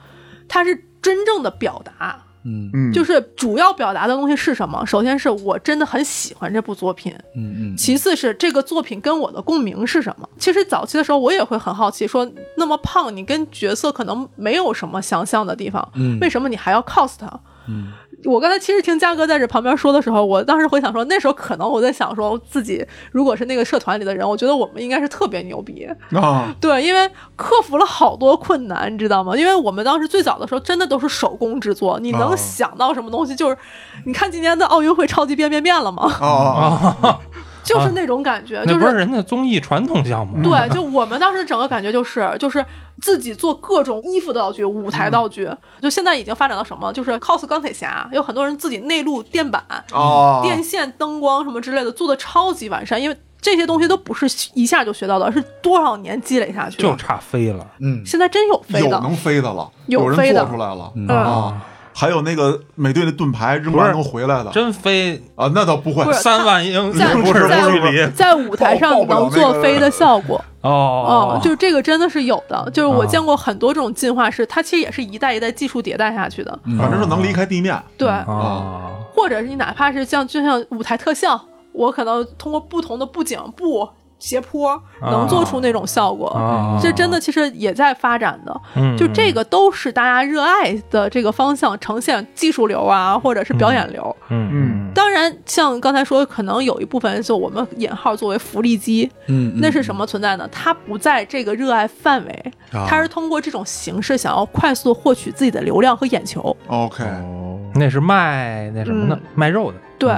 它是真正的表达。嗯嗯，就是主要表达的东西是什么？首先是我真的很喜欢这部作品，嗯嗯，其次是这个作品跟我的共鸣是什么？其实早期的时候我也会很好奇，说那么胖，你跟角色可能没有什么相像的地方，嗯为什么你还要 cos 他？嗯我刚才其实听嘉哥在这旁边说的时候，我当时回想说，那时候可能我在想说，自己如果是那个社团里的人，我觉得我们应该是特别牛逼，啊，对，因为克服了好多困难，你知道吗？因为我们当时最早的时候真的都是手工制作，你能哦想到什么东西？就是你看今年的奥运会超级变变变了吗？啊啊，啊，*laughs* 就是那种感觉，那不是就是人家综艺传统项目。对，就我们当时整个感觉就是就是自己做各种衣服道具、舞台道具，就现在已经发展到什么？就是 cos 钢铁侠，有很多人自己内录电板、啊，电线、灯光什么之类的，做的超级完善，因为。这些东西都不是一下就学到的，而是多少年积累下去的。就差飞了嗯现在真有飞的，有能飞的了，有飞的做出来了嗯啊。还有那个美队的盾牌扔完能回来的。真飞。啊，那倒不会。不三万英在不是在距离在舞台上能做飞的效果，哦哦，就是这个真的是有的，就是我见过很多这种进化式，它其实也是一代一代技术迭代下去的，反正是能离开地面。对，啊，或者是你哪怕是像就像舞台特效，我可能通过不同的布景布。斜坡能做出那种效果，啊这真的其实也在发展的。嗯就这个都是大家热爱的这个方向，呈现技术流啊，或者是表演流。嗯嗯当然，像刚才说，可能有一部分就我们引号作为福利机，嗯，那是什么存在呢？它不在这个热爱范围，啊。它是通过这种形式想要快速获取自己的流量和眼球。OK，哦，那是卖那什么的，卖肉的。对，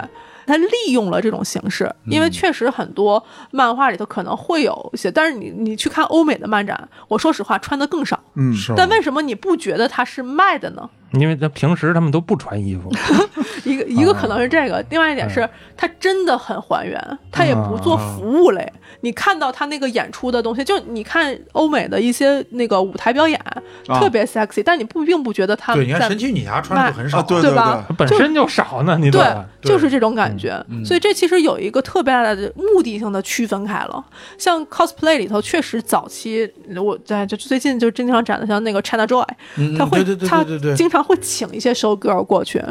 它利用了这种形式，因为确实很多漫画里头可能会有一些，但是你你去看欧美的漫展，我说实话穿的更少。嗯，但为什么你不觉得它是卖的呢？因为他平时他们都不穿衣服，*laughs* 一个一个可能是这个，另外一点是他真的很还原，他也不做服务类。你看到他那个演出的东西，就你看欧美的一些那个舞台表演，特别 sexy，但你不并不觉得他对，你看神奇女侠穿的就很少，啊，对对吧本身就少呢，你对就是这种感觉。嗯所以这其实有一个特别大的目的性的区分开了。像 cosplay 里头，确实早期我在就最近就经常展的，像那个 China Joy，他会他经常会请一些 show girl 过去。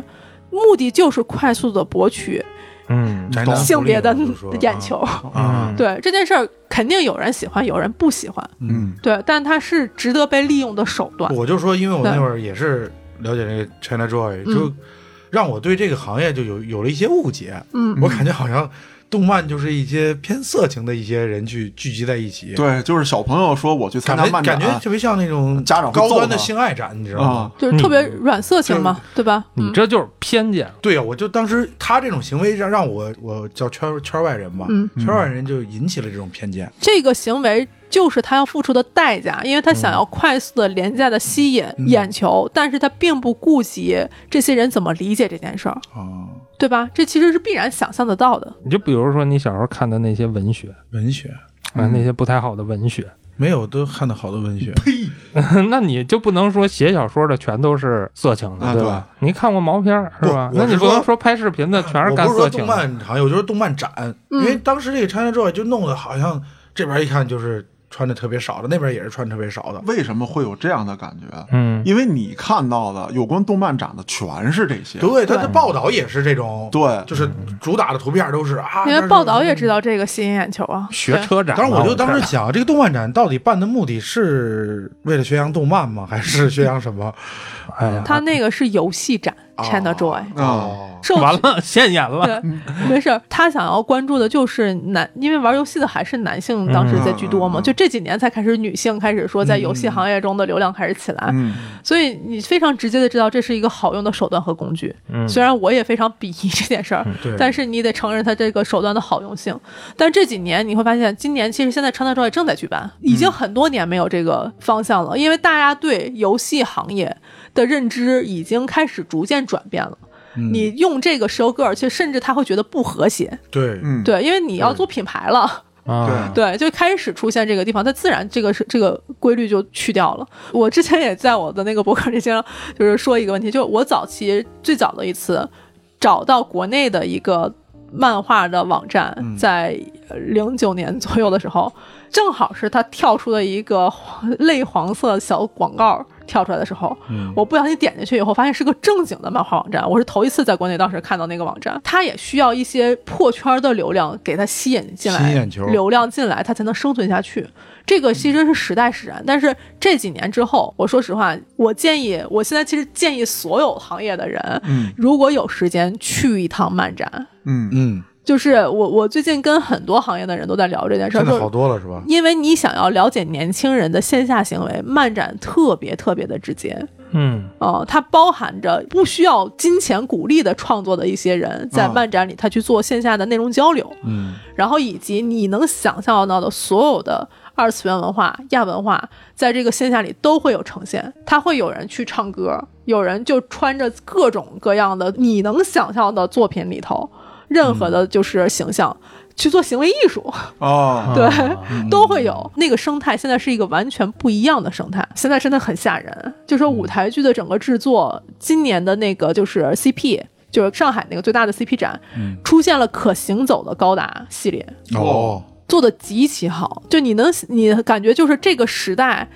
目的就是快速的博取嗯男性别的眼球。啊，对这件事儿，肯定有人喜欢，有人不喜欢。嗯对，但它是值得被利用的手段。我就说，因为我那会儿也是了解这个 China Joy，嗯就让我对这个行业就有有了一些误解。嗯我感觉好像动漫就是一些偏色情的一些人去聚集在一起，对，就是小朋友说我去参加漫展，感觉特别像那种家长高端的性爱展，你知道吗？啊？就是特别软色情嘛，对吧？嗯。你这就是偏见。对呀，我就当时他这种行为让让我我叫圈圈外人吧，嗯。圈外人就引起了这种偏见。这个行为就是他要付出的代价，因为他想要快速的、廉价的吸引嗯。眼球，但是他并不顾及这些人怎么理解这件事儿，啊，对吧？这其实是必然想象得到的。你就比如说你小时候看的那些文学文学啊，那些不太好的文学，没有都看的好的文学，呸 *laughs* 那你就不能说写小说的全都是色情的，啊对吧？你看过毛片儿是吧？那你不能说拍视频的全是我不是说动干色情的。漫行业，我就说动漫展，嗯因为当时这个 ChinaJoy 就弄得好像这边一看就是穿的特别少的，那边也是穿特别少的。为什么会有这样的感觉？嗯，因为你看到的有关动漫展的全是这些，对，它的报道也是这种，对就是主打的图片都是啊。因为报道也知道这个吸引眼球啊，学车展嘛。当时我就当时看想，这个动漫展到底办的目的是为了宣扬动漫吗？还是宣扬什么？哎呀，他那个是游戏展，China Joy。啊，哦，受完了，现眼了。对，没事儿。他想要关注的就是男，因为玩游戏的还是男性，当时在居多嘛。嗯就这几年才开始女性开始说在游戏行业中的流量开始起来，嗯，所以你非常直接的知道这是一个好用的手段和工具。嗯虽然我也非常鄙夷这件事儿，对，*laughs* 但是你得承认它这个手段的好用性。但这几年你会发现，今年其实现在 China Joy 正在举办，已经很多年没有这个方向了，因为大家对游戏行业的认知已经开始逐渐转变了。嗯。你用这个 show girl，其实甚至他会觉得不和谐，对，嗯，对，因为你要做品牌了，啊，对，就开始出现这个地方，它自然这个是这个规律就去掉了。我之前也在我的那个博客里经常就是说一个问题，就是我早期最早的一次找到国内的一个漫画的网站，嗯。在零九年左右的时候，正好是它跳出了一个黄类黄色小广告跳出来的时候，嗯我不小心点进去以后，发现是个正经的漫画网站。我是头一次在国内当时看到那个网站，它也需要一些破圈的流量给它吸引进来，吸眼球流量进来，它才能生存下去。这个其实是时代使然，但是这几年之后，我说实话，我建议，我现在其实建议所有行业的人，嗯如果有时间去一趟漫展。嗯嗯，就是我，我最近跟很多行业的人都在聊这件事儿，现在好就是多了是吧？因为你想要了解年轻人的线下行为，漫展特别特别的直接。嗯呃，它包含着不需要金钱鼓励的创作的一些人，在啊漫展里他去做线下的内容交流，嗯然后以及你能想象到的所有的二次元文化、亚文化，在这个线下里都会有呈现。他会有人去唱歌，有人就穿着各种各样的你能想象的作品里头任何的就是形象。去做行为艺术，哦，*laughs* 对啊都会有那个生态。现在是一个完全不一样的生态，现在真的很吓人。就说舞台剧的整个制作，今年的那个就是 CP，就是上海那个最大的 CP 展，嗯出现了可行走的高达系列，哦，做的极其好。就你能，你感觉就是这个时代。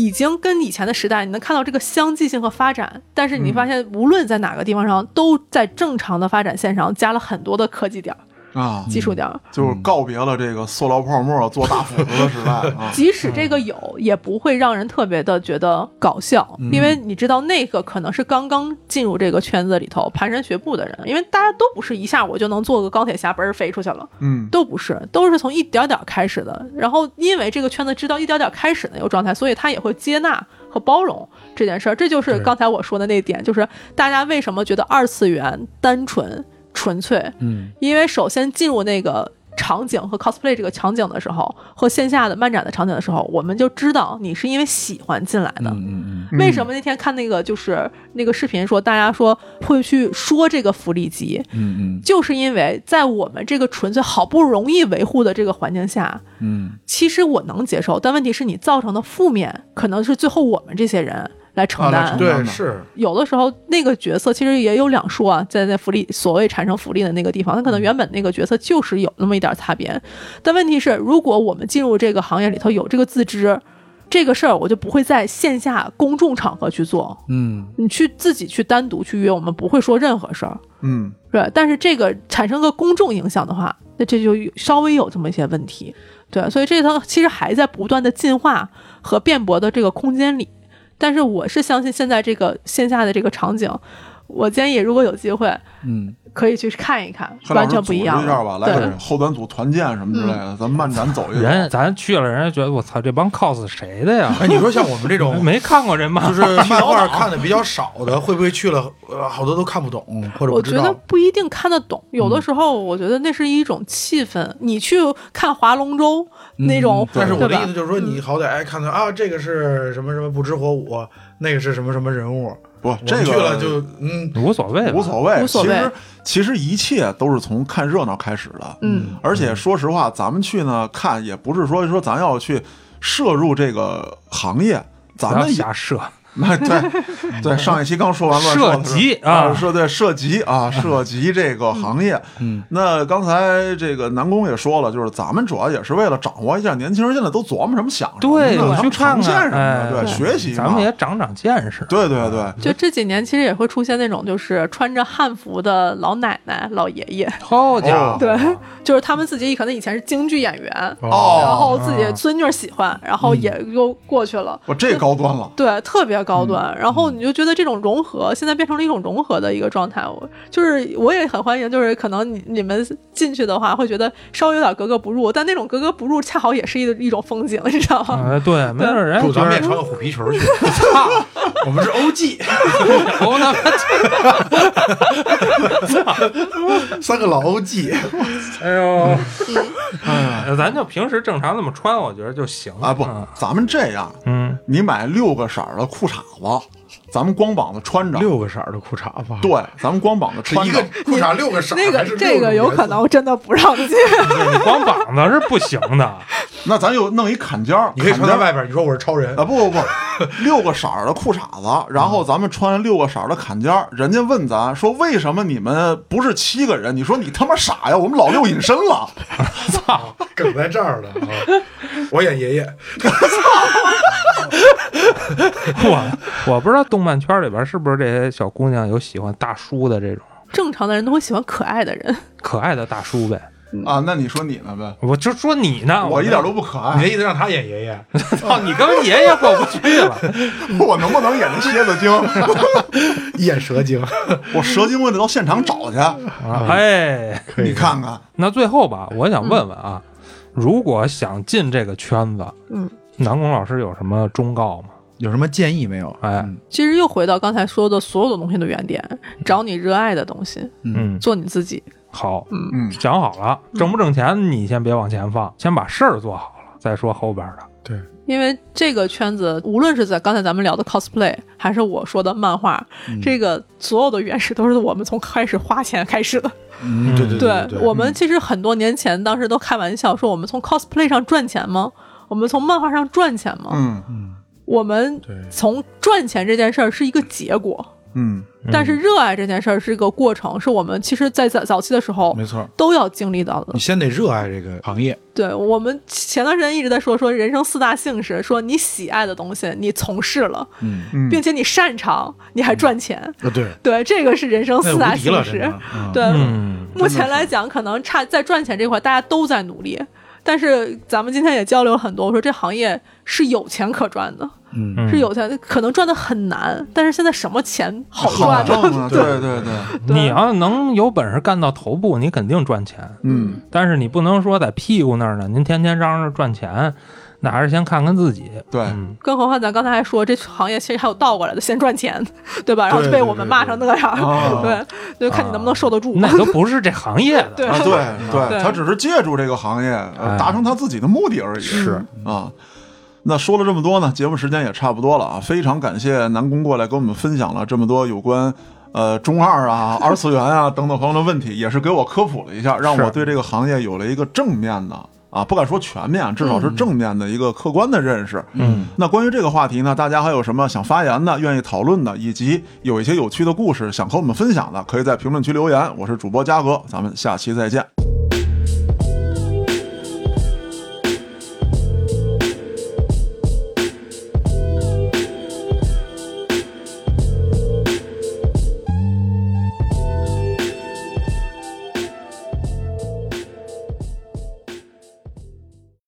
已经跟以前的时代，你能看到这个相继性和发展，但是你发现无论在哪个地方上，都在正常的发展线上加了很多的科技点儿、啊，技术点儿。就是告别了这个塑料泡沫做大斧子的时代啊。*laughs* 即使这个有，也不会让人特别的觉得搞笑，因为你知道那个可能是刚刚进入这个圈子里头蹒跚学步的人，因为大家都不是一下我就能做个钢铁侠嘣儿飞出去了，嗯都不是，都是从一点点开始的。然后因为这个圈子知道一点点开始的那个状态，所以他也会接纳和包容这件事儿。这就是刚才我说的那点，就是大家为什么觉得二次元单纯纯粹，嗯。因为首先进入那个场景和 cosplay 这个场景的时候，和线下的漫展的场景的时候，我们就知道你是因为喜欢进来的。嗯嗯嗯。为什么那天看那个就是那个视频说，大家说会去说这个福利机，嗯嗯。就是因为在我们这个纯粹好不容易维护的这个环境下，嗯。其实我能接受，但问题是你造成的负面，可能是最后我们这些人来承担。啊对是有的时候那个角色其实也有两说啊，在那福利所谓产生福利的那个地方，他可能原本那个角色就是有那么一点擦边，但问题是，如果我们进入这个行业里头有这个自知，这个事儿我就不会在线下公众场合去做，嗯你去自己去单独去约，我们不会说任何事儿。嗯对，但是这个产生个公众影响的话，那这就稍微有这么一些问题。对，所以这套其实还在不断的进化和辩驳的这个空间里。但是我是相信现在这个线下的这个场景，我建议如果有机会嗯，可以去看一看，完全不一样一下吧，来个后端组团建什么之类的，咱们漫展走一走。人咱去了，人家觉得我操，这帮 cos 谁的呀？哎，你说像我们这种 *laughs* 没看过这漫就，是漫画看的比较少的，会不会去了呃好多都看不懂或者我觉得不一定看得懂，有嗯。的时候我觉得那是一种气氛。你去看划龙舟那种，但是我的意思就是说，你好歹哎看到啊，这个是什么什么不知火舞，那个是什么什么人物，不，我这个去了就嗯无所谓，无所谓，无所谓其实其实一切都是从看热闹开始的。嗯，而且说实话，咱们去呢看也不是说说咱要去摄入这个行业，咱们也瞎射，那 *laughs* 对 *laughs* 对，上一期刚说完乱说涉及啊，啊涉对涉及啊，*laughs* 涉及这个行业。嗯，那刚才这个南宫也说了，就是咱们主要也是为了掌握一下年轻人现在都琢磨什么想什么对，呢他们你去看看，哎么的，对，学习嘛咱们也长长见识。对对对，就这几年其实也会出现那种就是穿着汉服的老奶奶、老爷爷，好家伙，对，就是他们自己可能以前是京剧演员，哦然后自己孙女儿喜欢，然后也又过去了。我这高端了。对，特别高端。嗯然后你就觉得这种融合，现在变成了一种融合的一个状态。我就是我也很欢迎，就是可能你你们进去的话，会觉得稍微有点格格不入，但那种格格不入恰好也是一一种风景，你知道吗？哎，对，没准人咱们也穿个虎皮裙儿去。操，我们是 OG，我他妈，三个老 OG。哎呦，哎呀咱就平时正常这么穿，我觉得就行啊不嗯，咱们这样，嗯，你买六个色儿的裤衩子，咱们光膀子穿着。六个色儿的裤衩吧？对，咱们光膀子穿着一个。裤衩六个色儿，那个这个有可能真的不让进。你光膀子是不行的。*laughs* 那咱就弄一坎肩儿，你可以穿在外边，你说我是超人啊，不不不，六个色儿的裤衩子，然后咱们穿六个色儿的坎肩儿。人家问咱说，为什么你们不是七个人？你说你他妈傻呀，我们老六隐身了。操，梗在这儿了啊！我演爷爷，*laughs* 我我不知道动漫圈里边是不是这些小姑娘有喜欢大叔的这种正常的人都会喜欢可爱的人，可爱的大叔呗。啊，那你说你呢呗？我就说你呢，我一点都不可爱，你的意思让他演爷爷？*laughs* 操，你跟爷爷过不去了。*laughs* 我能不能演那蝎子精？*laughs* 演蛇精，我蛇精我得到现场找去，啊哎，你看看。那最后吧，我想问问啊，如果想进这个圈子，嗯，南宫老师有什么忠告吗？有什么建议没有？哎，其实又回到刚才说的所有的东西的原点，找你热爱的东西，嗯，做你自己。好，嗯，想好了，挣不挣钱你先别往前放，先把事儿做好了再说后边的。对，因为这个圈子，无论是在刚才咱们聊的 cosplay，还是我说的漫画，这个所有的原始都是我们从开始花钱开始的。嗯，对对对，我们其实很多年前当时都开玩笑说，我们从 cosplay 上赚钱吗？我们从漫画上赚钱吗？嗯。嗯我们从赚钱这件事儿是一个结果，嗯。但是热爱这件事儿是一个过程，是我们其实在早早期的时候没错。都要经历到的。你。先得热爱这个行业，对我们前段时间一直在说说人生四大幸事，说你喜爱的东西你从事了，嗯，嗯，并且你擅长，你还赚钱。啊对，对，这个是人生四大幸事。对，嗯，目前来讲，可能差在赚钱这块，大家都在努力。但是咱们今天也交流很多，我说这行业是有钱可赚的，嗯，嗯是有钱，可能赚的很难。但是现在什么钱好好赚呢？对对 *laughs* 对，你要能有本事干到头部，你肯定赚钱。嗯，但是你不能说在屁股那儿呢，您天天嚷嚷赚钱，那还是先看看自己。对嗯，更何况咱刚才还说，这行业其实还有倒过来的，先赚钱，对吧？然后就被我们骂成那样，啊对，就看你能不能受得住。那都 *laughs* 不是这行业的。对啊，*laughs* 对对，他只是借助这个行业达成他自己的目的而已。是啊。那说了这么多呢，节目时间也差不多了啊！非常感谢南宫过来跟我们分享了这么多有关呃中二啊、二次元啊等等方面的问题，也是给我科普了一下，让我对这个行业有了一个正面的啊，不敢说全面，至少是正面的一个客观的认识。嗯，那关于这个话题呢，大家还有什么想发言的、愿意讨论的，以及有一些有趣的故事想和我们分享的，可以在评论区留言。我是主播嘉哥，咱们下期再见。